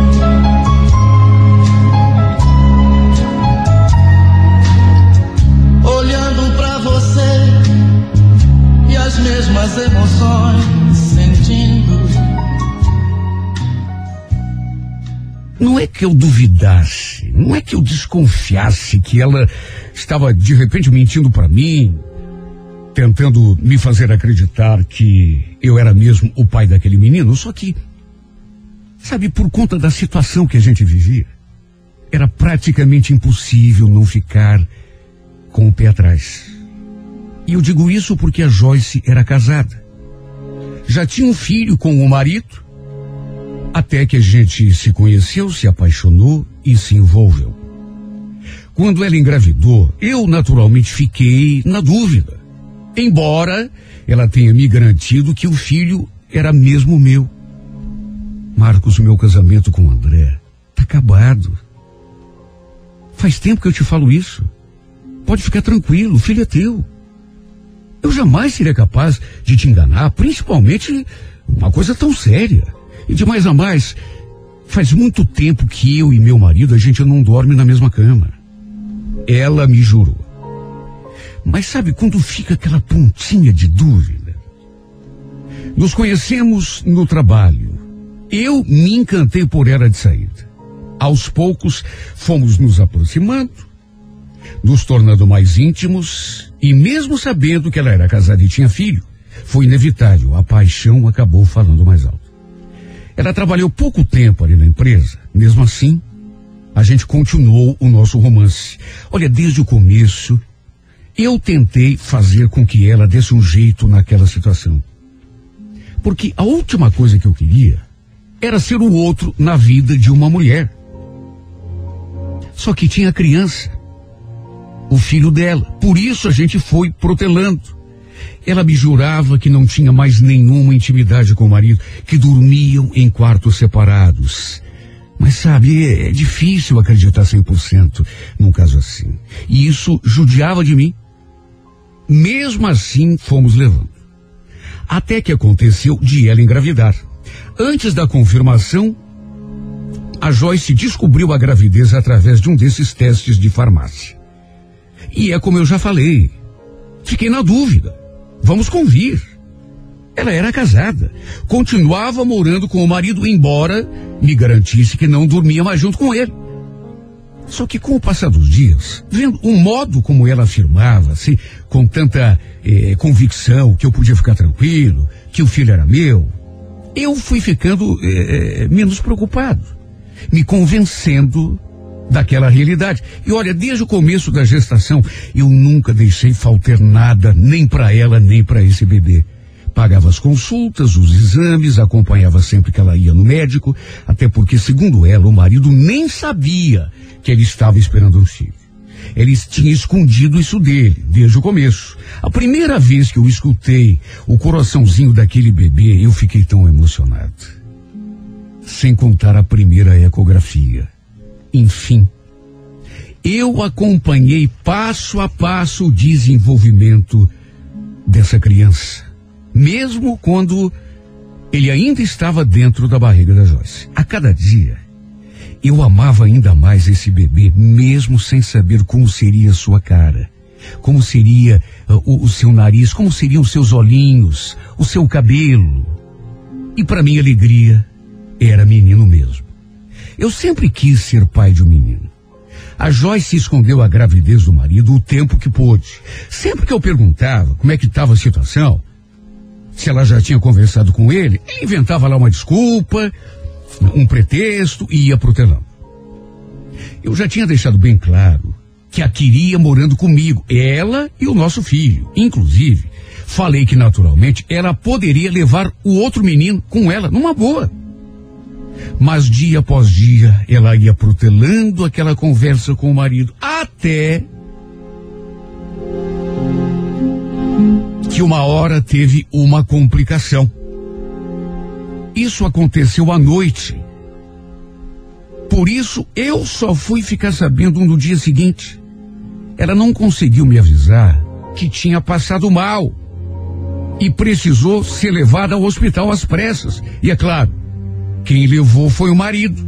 Olhando pra você e as mesmas emoções Não é que eu duvidasse, não é que eu desconfiasse que ela estava de repente mentindo para mim, tentando me fazer acreditar que eu era mesmo o pai daquele menino, só que, sabe, por conta da situação que a gente vivia, era praticamente impossível não ficar com o pé atrás. E eu digo isso porque a Joyce era casada. Já tinha um filho com o marido, até que a gente se conheceu, se apaixonou e se envolveu. Quando ela engravidou, eu naturalmente fiquei na dúvida. Embora ela tenha me garantido que o filho era mesmo meu. Marcos, o meu casamento com André tá acabado. Faz tempo que eu te falo isso. Pode ficar tranquilo, o filho é teu. Eu jamais seria capaz de te enganar, principalmente uma coisa tão séria. E de mais a mais, faz muito tempo que eu e meu marido a gente não dorme na mesma cama. Ela me jurou. Mas sabe quando fica aquela pontinha de dúvida? Nos conhecemos no trabalho. Eu me encantei por ela de saída. Aos poucos fomos nos aproximando, nos tornando mais íntimos, e mesmo sabendo que ela era casada e tinha filho, foi inevitável, a paixão acabou falando mais alto. Ela trabalhou pouco tempo ali na empresa, mesmo assim, a gente continuou o nosso romance. Olha, desde o começo, eu tentei fazer com que ela desse um jeito naquela situação. Porque a última coisa que eu queria era ser o outro na vida de uma mulher. Só que tinha criança, o filho dela. Por isso a gente foi protelando. Ela me jurava que não tinha mais nenhuma intimidade com o marido, que dormiam em quartos separados. Mas sabe, é, é difícil acreditar 100% num caso assim. E isso judiava de mim. Mesmo assim, fomos levando. Até que aconteceu de ela engravidar. Antes da confirmação, a Joyce descobriu a gravidez através de um desses testes de farmácia. E é como eu já falei. Fiquei na dúvida. Vamos convir. Ela era casada. Continuava morando com o marido, embora me garantisse que não dormia mais junto com ele. Só que com o passar dos dias, vendo o modo como ela afirmava, assim, com tanta eh, convicção que eu podia ficar tranquilo, que o filho era meu, eu fui ficando eh, eh, menos preocupado, me convencendo daquela realidade. E olha, desde o começo da gestação, eu nunca deixei faltar nada, nem para ela, nem para esse bebê. Pagava as consultas, os exames, acompanhava sempre que ela ia no médico, até porque, segundo ela, o marido nem sabia que ele estava esperando um filho. Ele tinha escondido isso dele, desde o começo. A primeira vez que eu escutei o coraçãozinho daquele bebê, eu fiquei tão emocionado. Sem contar a primeira ecografia. Enfim, eu acompanhei passo a passo o desenvolvimento dessa criança, mesmo quando ele ainda estava dentro da barriga da Joyce. A cada dia, eu amava ainda mais esse bebê, mesmo sem saber como seria sua cara, como seria uh, o, o seu nariz, como seriam os seus olhinhos, o seu cabelo. E para minha alegria, era menino mesmo. Eu sempre quis ser pai de um menino. A Joyce escondeu a gravidez do marido o tempo que pôde. Sempre que eu perguntava como é que estava a situação, se ela já tinha conversado com ele, ele inventava lá uma desculpa, um pretexto e ia pro telão. Eu já tinha deixado bem claro que a queria morando comigo, ela e o nosso filho. Inclusive, falei que naturalmente ela poderia levar o outro menino com ela numa boa. Mas dia após dia ela ia protelando aquela conversa com o marido, até que uma hora teve uma complicação. Isso aconteceu à noite. Por isso eu só fui ficar sabendo no dia seguinte. Ela não conseguiu me avisar que tinha passado mal e precisou ser levada ao hospital às pressas. E é claro, quem levou foi o marido.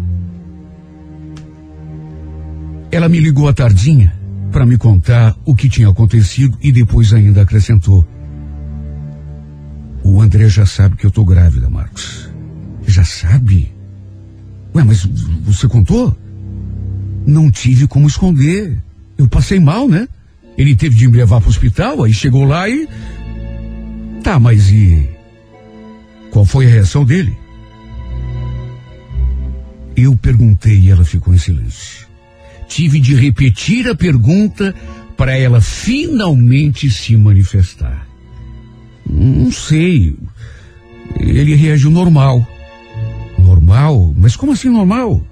Ela me ligou à tardinha para me contar o que tinha acontecido e depois ainda acrescentou: O André já sabe que eu tô grávida, Marcos. Já sabe? Ué, mas você contou? Não tive como esconder. Eu passei mal, né? Ele teve de me levar para o hospital, aí chegou lá e. Tá, mas e. Qual foi a reação dele? Eu perguntei e ela ficou em silêncio. Tive de repetir a pergunta para ela finalmente se manifestar. Não sei. Ele reagiu normal. Normal? Mas como assim normal?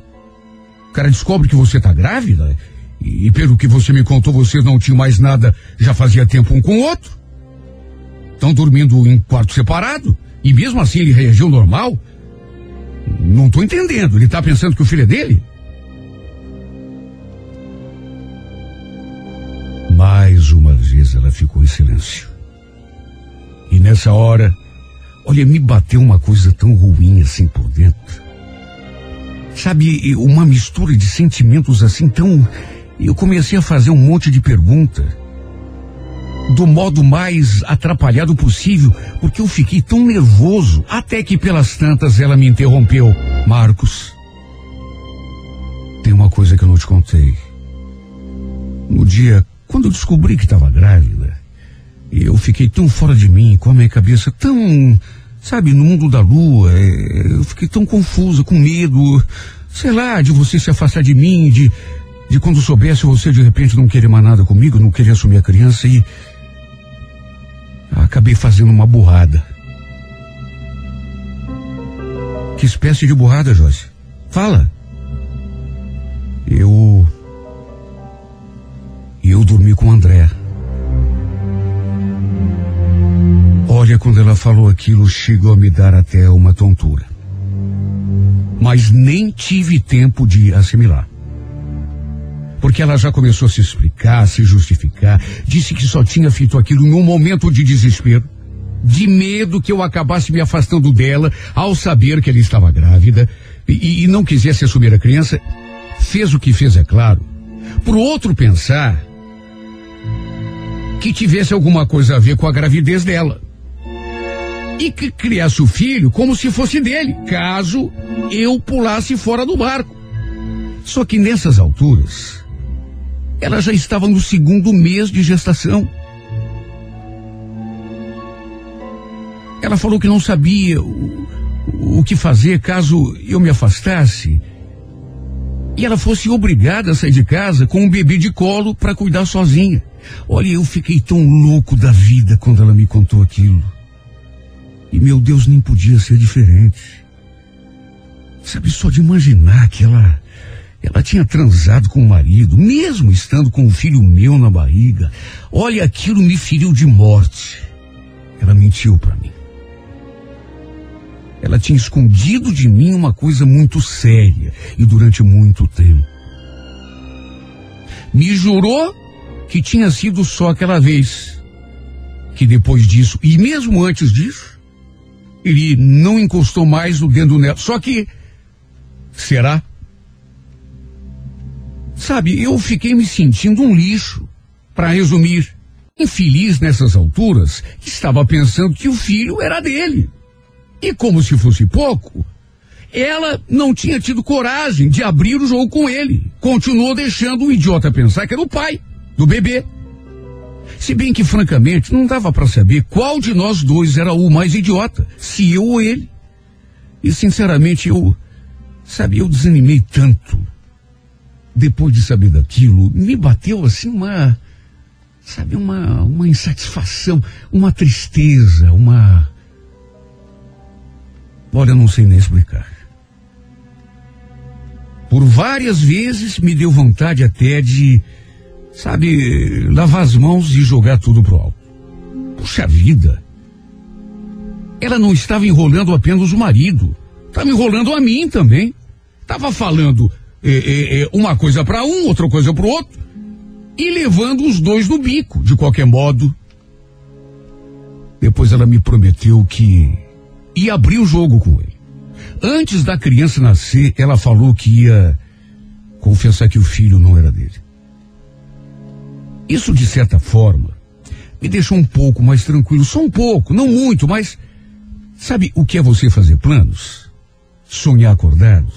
O cara descobre que você tá grávida e, pelo que você me contou, vocês não tinham mais nada, já fazia tempo um com o outro. Estão dormindo em quarto separado e mesmo assim ele reagiu normal? Não tô entendendo. Ele tá pensando que o filho é dele? Mais uma vez ela ficou em silêncio. E nessa hora, olha, me bateu uma coisa tão ruim assim por dentro. Sabe, uma mistura de sentimentos assim tão. Eu comecei a fazer um monte de perguntas. Do modo mais atrapalhado possível, porque eu fiquei tão nervoso, até que pelas tantas ela me interrompeu. Marcos, tem uma coisa que eu não te contei. No dia, quando eu descobri que estava grávida, eu fiquei tão fora de mim, com a minha cabeça tão, sabe, no mundo da lua, é, eu fiquei tão confusa, com medo, sei lá, de você se afastar de mim, de, de quando soubesse você de repente não querer mais nada comigo, não querer assumir a criança e acabei fazendo uma burrada. Que espécie de burrada, Joyce? Fala. Eu. Eu dormi com o André. Olha, quando ela falou aquilo, chegou a me dar até uma tontura. Mas nem tive tempo de assimilar. Porque ela já começou a se explicar, a se justificar, disse que só tinha feito aquilo em um momento de desespero, de medo que eu acabasse me afastando dela ao saber que ela estava grávida e, e não quisesse assumir a criança. Fez o que fez, é claro, pro outro pensar que tivesse alguma coisa a ver com a gravidez dela. E que criasse o filho como se fosse dele, caso eu pulasse fora do barco. Só que nessas alturas, ela já estava no segundo mês de gestação. Ela falou que não sabia o, o que fazer caso eu me afastasse e ela fosse obrigada a sair de casa com um bebê de colo para cuidar sozinha. Olha, eu fiquei tão louco da vida quando ela me contou aquilo. E meu Deus, nem podia ser diferente. Sabe, só de imaginar que ela. Ela tinha transado com o marido, mesmo estando com o filho meu na barriga. Olha, aquilo me feriu de morte. Ela mentiu para mim. Ela tinha escondido de mim uma coisa muito séria e durante muito tempo. Me jurou que tinha sido só aquela vez. Que depois disso, e mesmo antes disso, ele não encostou mais o dedo nela. Só que, será? Sabe, eu fiquei me sentindo um lixo. Para resumir, infeliz nessas alturas, estava pensando que o filho era dele. E como se fosse pouco, ela não tinha tido coragem de abrir o jogo com ele. Continuou deixando o idiota pensar que era o pai do bebê. Se bem que, francamente, não dava para saber qual de nós dois era o mais idiota, se eu ou ele. E, sinceramente, eu, sabe, eu desanimei tanto. Depois de saber daquilo, me bateu assim uma, sabe, uma, uma insatisfação, uma tristeza, uma. Olha, eu não sei nem explicar. Por várias vezes me deu vontade até de, sabe, lavar as mãos e jogar tudo pro alto. Puxa vida! Ela não estava enrolando apenas o marido, estava enrolando a mim também. Estava falando eh, eh, eh, uma coisa para um, outra coisa para o outro, e levando os dois no bico, de qualquer modo. Depois ela me prometeu que ia abrir o jogo com ele. Antes da criança nascer, ela falou que ia confessar que o filho não era dele. Isso, de certa forma, me deixou um pouco mais tranquilo, só um pouco, não muito, mas sabe o que é você fazer planos? Sonhar acordado?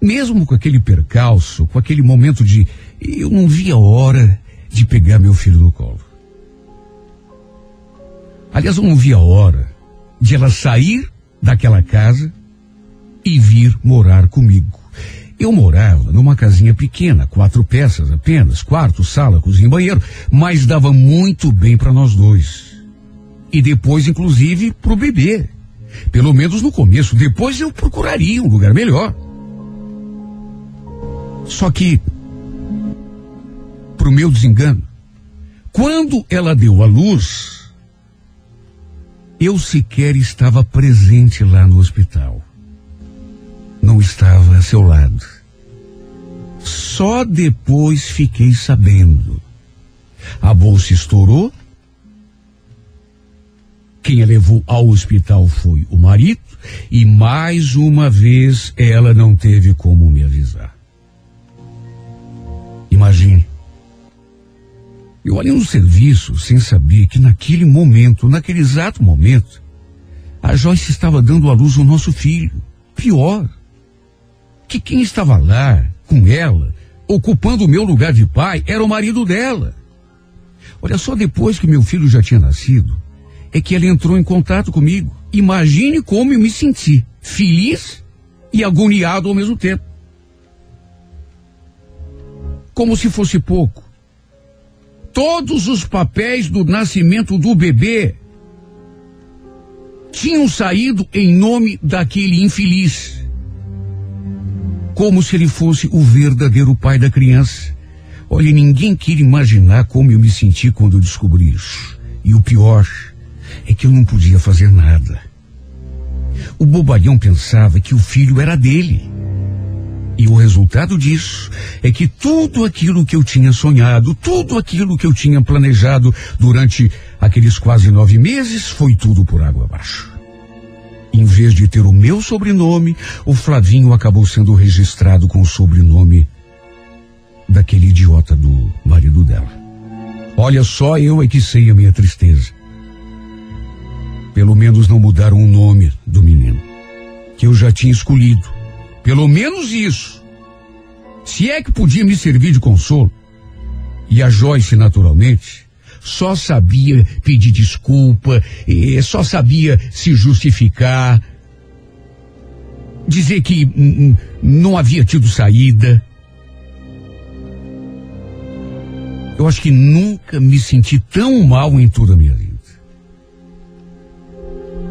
Mesmo com aquele percalço, com aquele momento de eu não via a hora de pegar meu filho no colo. Aliás, eu não via a hora de ela sair daquela casa e vir morar comigo. Eu morava numa casinha pequena, quatro peças apenas, quarto, sala, cozinha banheiro, mas dava muito bem para nós dois. E depois, inclusive, pro bebê. Pelo menos no começo, depois eu procuraria um lugar melhor. Só que, pro meu desengano, quando ela deu à luz, eu sequer estava presente lá no hospital. Não estava a seu lado. Só depois fiquei sabendo. A bolsa estourou. Quem a levou ao hospital foi o marido. E mais uma vez ela não teve como me avisar. Imagine. Eu olhei no serviço sem saber que naquele momento, naquele exato momento, a Joyce estava dando à luz o nosso filho. Pior, que quem estava lá, com ela, ocupando o meu lugar de pai, era o marido dela. Olha só, depois que meu filho já tinha nascido, é que ela entrou em contato comigo. Imagine como eu me senti, feliz e agoniado ao mesmo tempo. Como se fosse pouco. Todos os papéis do nascimento do bebê tinham saído em nome daquele infeliz. Como se ele fosse o verdadeiro pai da criança. Olha, ninguém queria imaginar como eu me senti quando eu descobri isso. E o pior é que eu não podia fazer nada. O bobalhão pensava que o filho era dele. E o resultado disso é que tudo aquilo que eu tinha sonhado, tudo aquilo que eu tinha planejado durante aqueles quase nove meses, foi tudo por água abaixo. Em vez de ter o meu sobrenome, o Flavinho acabou sendo registrado com o sobrenome daquele idiota do marido dela. Olha só, eu é que sei a minha tristeza. Pelo menos não mudaram o nome do menino, que eu já tinha escolhido. Pelo menos isso. Se é que podia me servir de consolo. E a Joyce, naturalmente, só sabia pedir desculpa, só sabia se justificar, dizer que hum, hum, não havia tido saída. Eu acho que nunca me senti tão mal em toda a minha vida.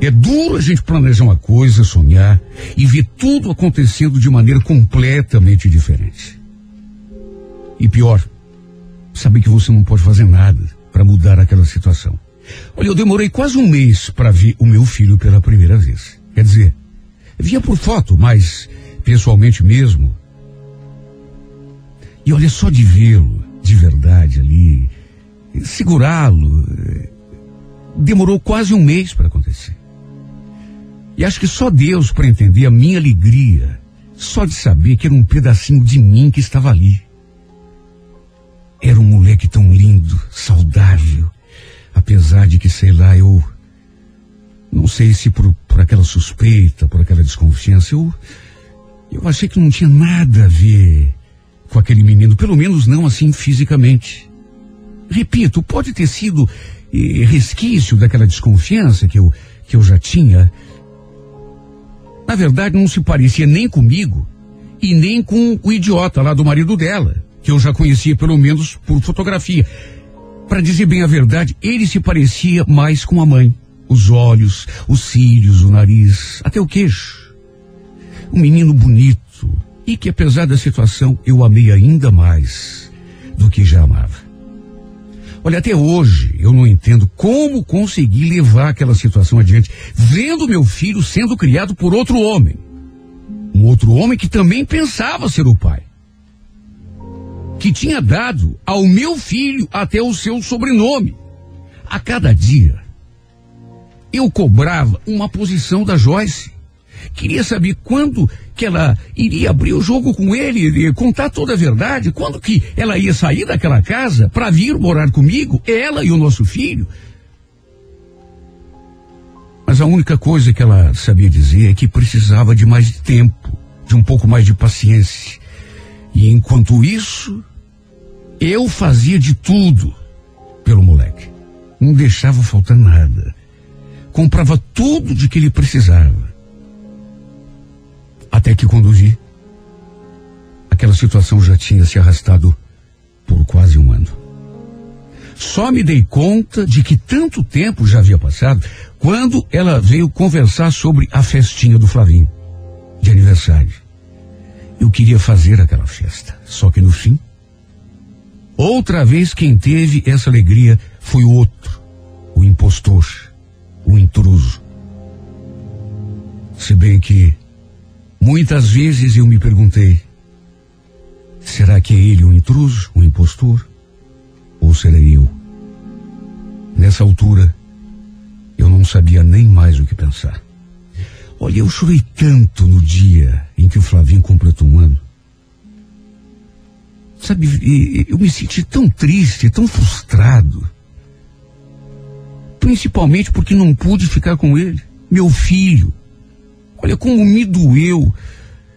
É duro a gente planejar uma coisa, sonhar e ver tudo acontecendo de maneira completamente diferente. E pior, saber que você não pode fazer nada para mudar aquela situação. Olha, eu demorei quase um mês para ver o meu filho pela primeira vez. Quer dizer, via por foto, mas pessoalmente mesmo. E olha só de vê-lo de verdade ali, segurá-lo, eh, demorou quase um mês para acontecer. E acho que só Deus para entender a minha alegria, só de saber que era um pedacinho de mim que estava ali. Era um moleque tão lindo, saudável, apesar de que, sei lá, eu não sei se por, por aquela suspeita, por aquela desconfiança, eu, eu achei que não tinha nada a ver com aquele menino, pelo menos não assim fisicamente. Repito, pode ter sido eh, resquício daquela desconfiança que eu, que eu já tinha. Na verdade, não se parecia nem comigo e nem com o idiota lá do marido dela, que eu já conhecia pelo menos por fotografia. Para dizer bem a verdade, ele se parecia mais com a mãe. Os olhos, os cílios, o nariz, até o queixo. Um menino bonito e que, apesar da situação, eu amei ainda mais do que já amava. Olha, até hoje eu não entendo como consegui levar aquela situação adiante, vendo meu filho sendo criado por outro homem. Um outro homem que também pensava ser o pai. Que tinha dado ao meu filho até o seu sobrenome. A cada dia, eu cobrava uma posição da Joyce. Queria saber quando que ela iria abrir o jogo com ele, contar toda a verdade, quando que ela ia sair daquela casa para vir morar comigo, ela e o nosso filho. Mas a única coisa que ela sabia dizer é que precisava de mais tempo, de um pouco mais de paciência. E enquanto isso, eu fazia de tudo pelo moleque. Não deixava faltar nada. Comprava tudo de que ele precisava. Até que vi, aquela situação já tinha se arrastado por quase um ano. Só me dei conta de que tanto tempo já havia passado quando ela veio conversar sobre a festinha do Flavinho, de aniversário. Eu queria fazer aquela festa, só que no fim, outra vez quem teve essa alegria foi o outro, o impostor, o intruso. Se bem que muitas vezes eu me perguntei: será que é ele o intruso, o impostor? Ou serei eu? Nessa altura, eu não sabia nem mais o que pensar. Olha, eu chorei tanto no dia em que o Flavinho completou um ano. Sabe, eu me senti tão triste, tão frustrado. Principalmente porque não pude ficar com ele, meu filho. Olha como me doeu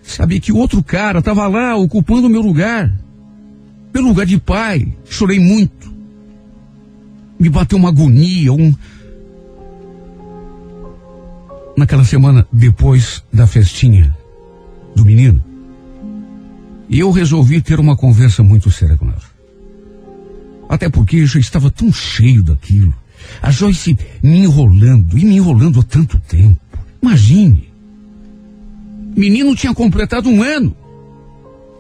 saber que outro cara estava lá ocupando o meu lugar. Meu lugar de pai. Chorei muito. Me bateu uma agonia, um. Naquela semana depois da festinha do menino, eu resolvi ter uma conversa muito séria com ela. Até porque eu já estava tão cheio daquilo. A Joyce me enrolando e me enrolando há tanto tempo. Imagine. Menino tinha completado um ano.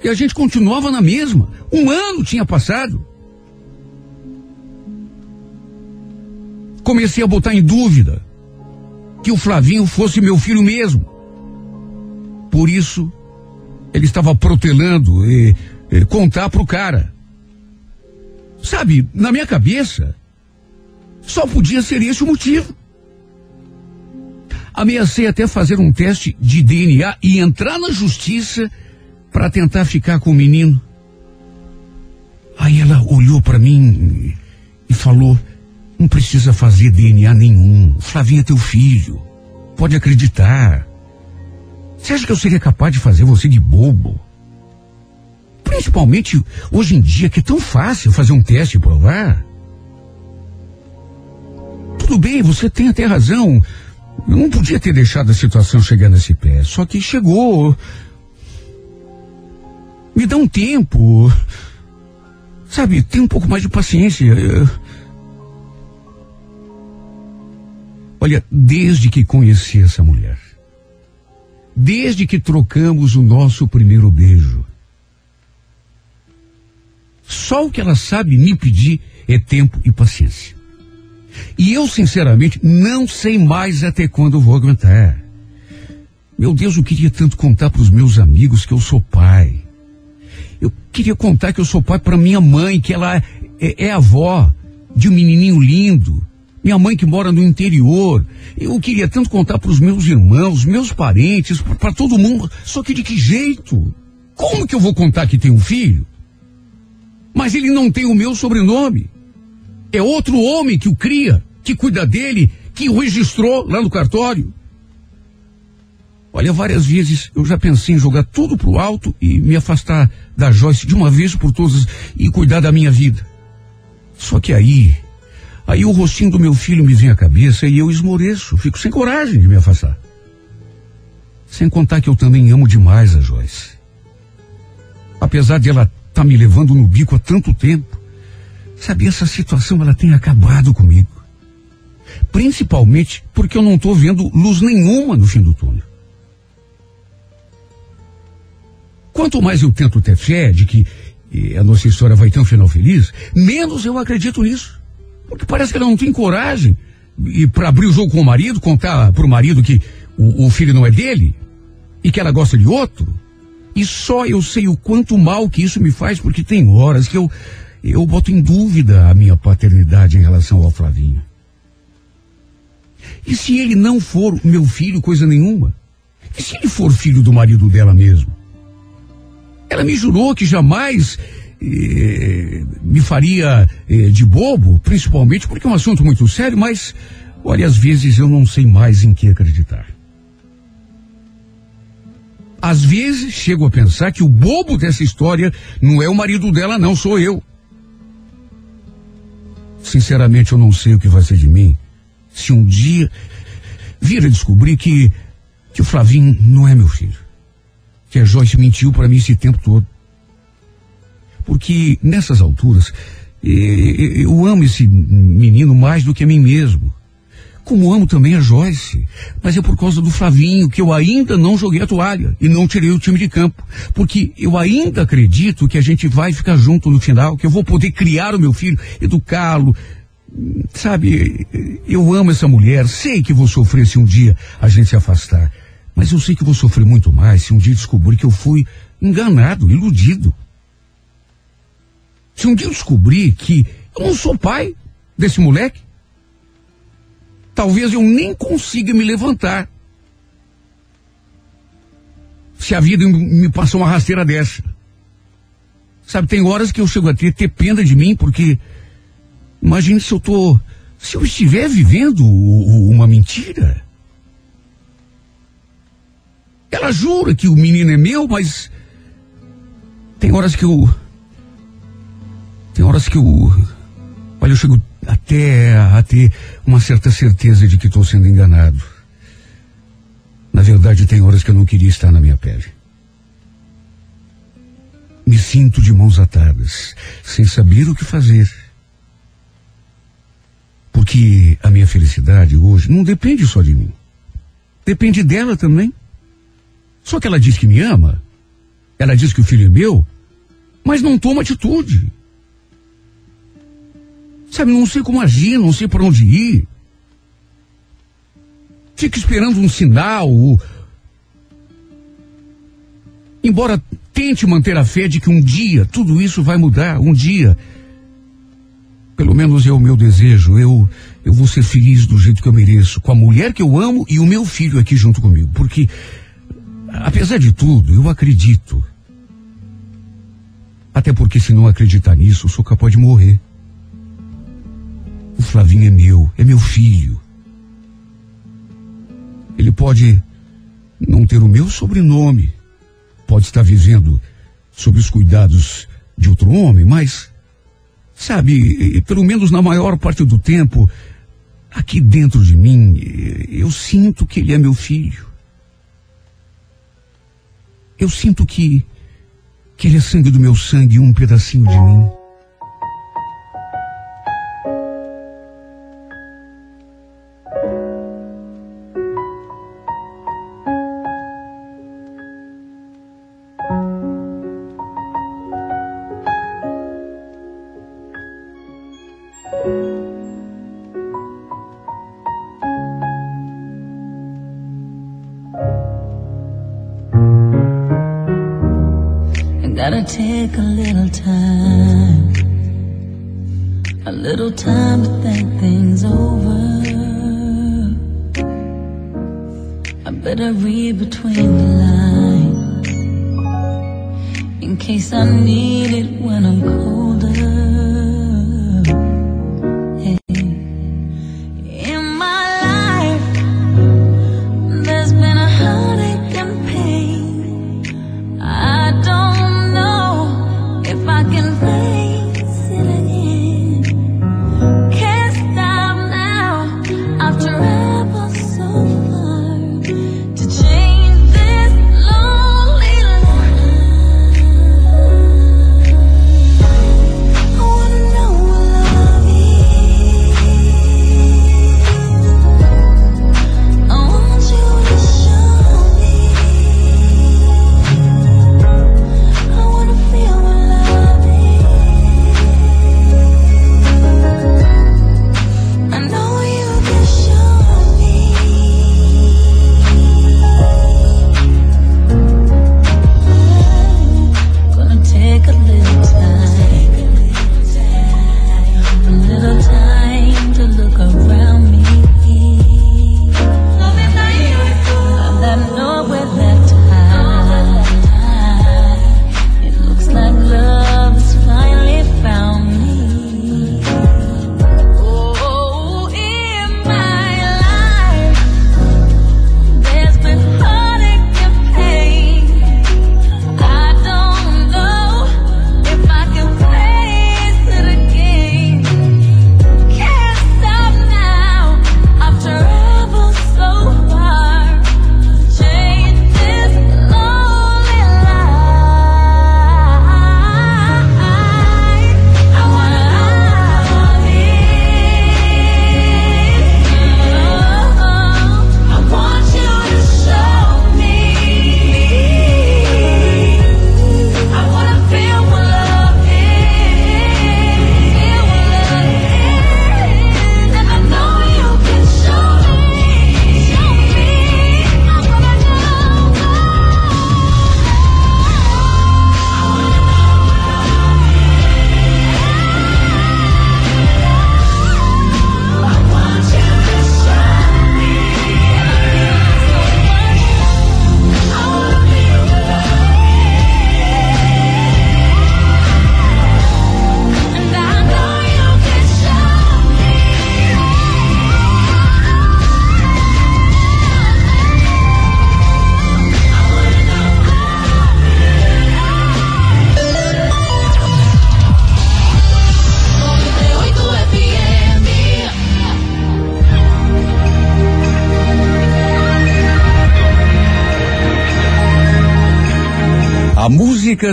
E a gente continuava na mesma. Um ano tinha passado. Comecei a botar em dúvida que o Flavinho fosse meu filho mesmo. Por isso, ele estava protelando e, e contar pro cara. Sabe, na minha cabeça, só podia ser esse o motivo. Ameacei até fazer um teste de DNA e entrar na justiça para tentar ficar com o menino. Aí ela olhou para mim e falou: Não precisa fazer DNA nenhum. O Flavinho é teu filho. Pode acreditar. Você acha que eu seria capaz de fazer você de bobo? Principalmente hoje em dia que é tão fácil fazer um teste e provar. Tudo bem, você tem até razão. Eu não podia ter deixado a situação chegar nesse pé. Só que chegou. Me dá um tempo. Sabe, tem um pouco mais de paciência. Olha, desde que conheci essa mulher, desde que trocamos o nosso primeiro beijo, só o que ela sabe me pedir é tempo e paciência. E eu, sinceramente, não sei mais até quando vou aguentar. Meu Deus, eu queria tanto contar para os meus amigos que eu sou pai. Eu queria contar que eu sou pai para minha mãe, que ela é, é avó de um menininho lindo. Minha mãe que mora no interior. Eu queria tanto contar para os meus irmãos, meus parentes, para todo mundo. Só que de que jeito? Como que eu vou contar que tem um filho? Mas ele não tem o meu sobrenome. É outro homem que o cria, que cuida dele, que o registrou lá no cartório. Olha, várias vezes eu já pensei em jogar tudo pro alto e me afastar da Joyce de uma vez por todas e cuidar da minha vida. Só que aí, aí o rostinho do meu filho me vem à cabeça e eu esmoreço, fico sem coragem de me afastar. Sem contar que eu também amo demais a Joyce. Apesar de ela estar tá me levando no bico há tanto tempo, sabe, essa situação ela tem acabado comigo. Principalmente porque eu não estou vendo luz nenhuma no fim do túnel. Quanto mais eu tento ter fé de que eh, a nossa história vai ter um final feliz, menos eu acredito nisso. Porque parece que ela não tem coragem e para abrir o jogo com o marido, contar pro marido que o, o filho não é dele e que ela gosta de outro. E só eu sei o quanto mal que isso me faz, porque tem horas que eu, eu boto em dúvida a minha paternidade em relação ao Flavinho. E se ele não for meu filho, coisa nenhuma? E se ele for filho do marido dela mesmo? Ela me jurou que jamais eh, me faria eh, de bobo, principalmente porque é um assunto muito sério, mas, olha, às vezes eu não sei mais em que acreditar. Às vezes chego a pensar que o bobo dessa história não é o marido dela, não, sou eu. Sinceramente, eu não sei o que vai ser de mim se um dia vir a descobrir que, que o Flavinho não é meu filho. Que a Joyce mentiu para mim esse tempo todo. Porque nessas alturas, eu amo esse menino mais do que a mim mesmo. Como amo também a Joyce. Mas é por causa do Flavinho que eu ainda não joguei a toalha e não tirei o time de campo. Porque eu ainda acredito que a gente vai ficar junto no final, que eu vou poder criar o meu filho, educá-lo. Sabe, eu amo essa mulher, sei que vou sofrer se um dia a gente se afastar. Mas eu sei que vou sofrer muito mais se um dia descobrir que eu fui enganado, iludido. Se um dia eu descobrir que eu não sou pai desse moleque, talvez eu nem consiga me levantar. Se a vida me passar uma rasteira dessa. Sabe, tem horas que eu chego a ter, ter pena de mim, porque imagine se eu tô, se eu estiver vivendo uma mentira. Ela jura que o menino é meu, mas tem horas que eu, tem horas que eu, olha, eu chego até a ter uma certa certeza de que estou sendo enganado. Na verdade, tem horas que eu não queria estar na minha pele. Me sinto de mãos atadas, sem saber o que fazer. Porque a minha felicidade hoje não depende só de mim. Depende dela também. Só que ela diz que me ama. Ela diz que o filho é meu, mas não toma atitude. Sabe, não sei como agir, não sei para onde ir. Fico esperando um sinal. ou- Embora tente manter a fé de que um dia tudo isso vai mudar, um dia. Pelo menos é o meu desejo. Eu, eu vou ser feliz do jeito que eu mereço, com a mulher que eu amo e o meu filho aqui junto comigo. Porque, apesar de tudo, eu acredito. Até porque se não acreditar nisso, sou capaz de morrer. O Flavinho é meu, é meu filho. Ele pode não ter o meu sobrenome, pode estar vivendo sob os cuidados de outro homem, mas, sabe, pelo menos na maior parte do tempo, aqui dentro de mim, eu sinto que ele é meu filho. Eu sinto que, que ele é sangue do meu sangue e um pedacinho de mim.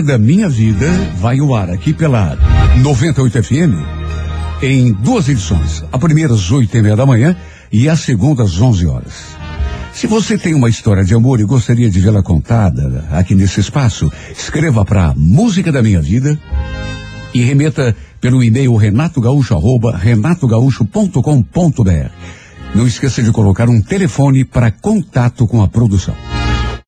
Música da minha vida vai ao ar aqui pela 98 FM em duas edições. A primeira às oito e meia da manhã e a segunda às 11 horas. Se você tem uma história de amor e gostaria de vê-la contada aqui nesse espaço, escreva para Música da Minha Vida e remeta pelo e-mail renatogaúcho.com.br. Não esqueça de colocar um telefone para contato com a produção.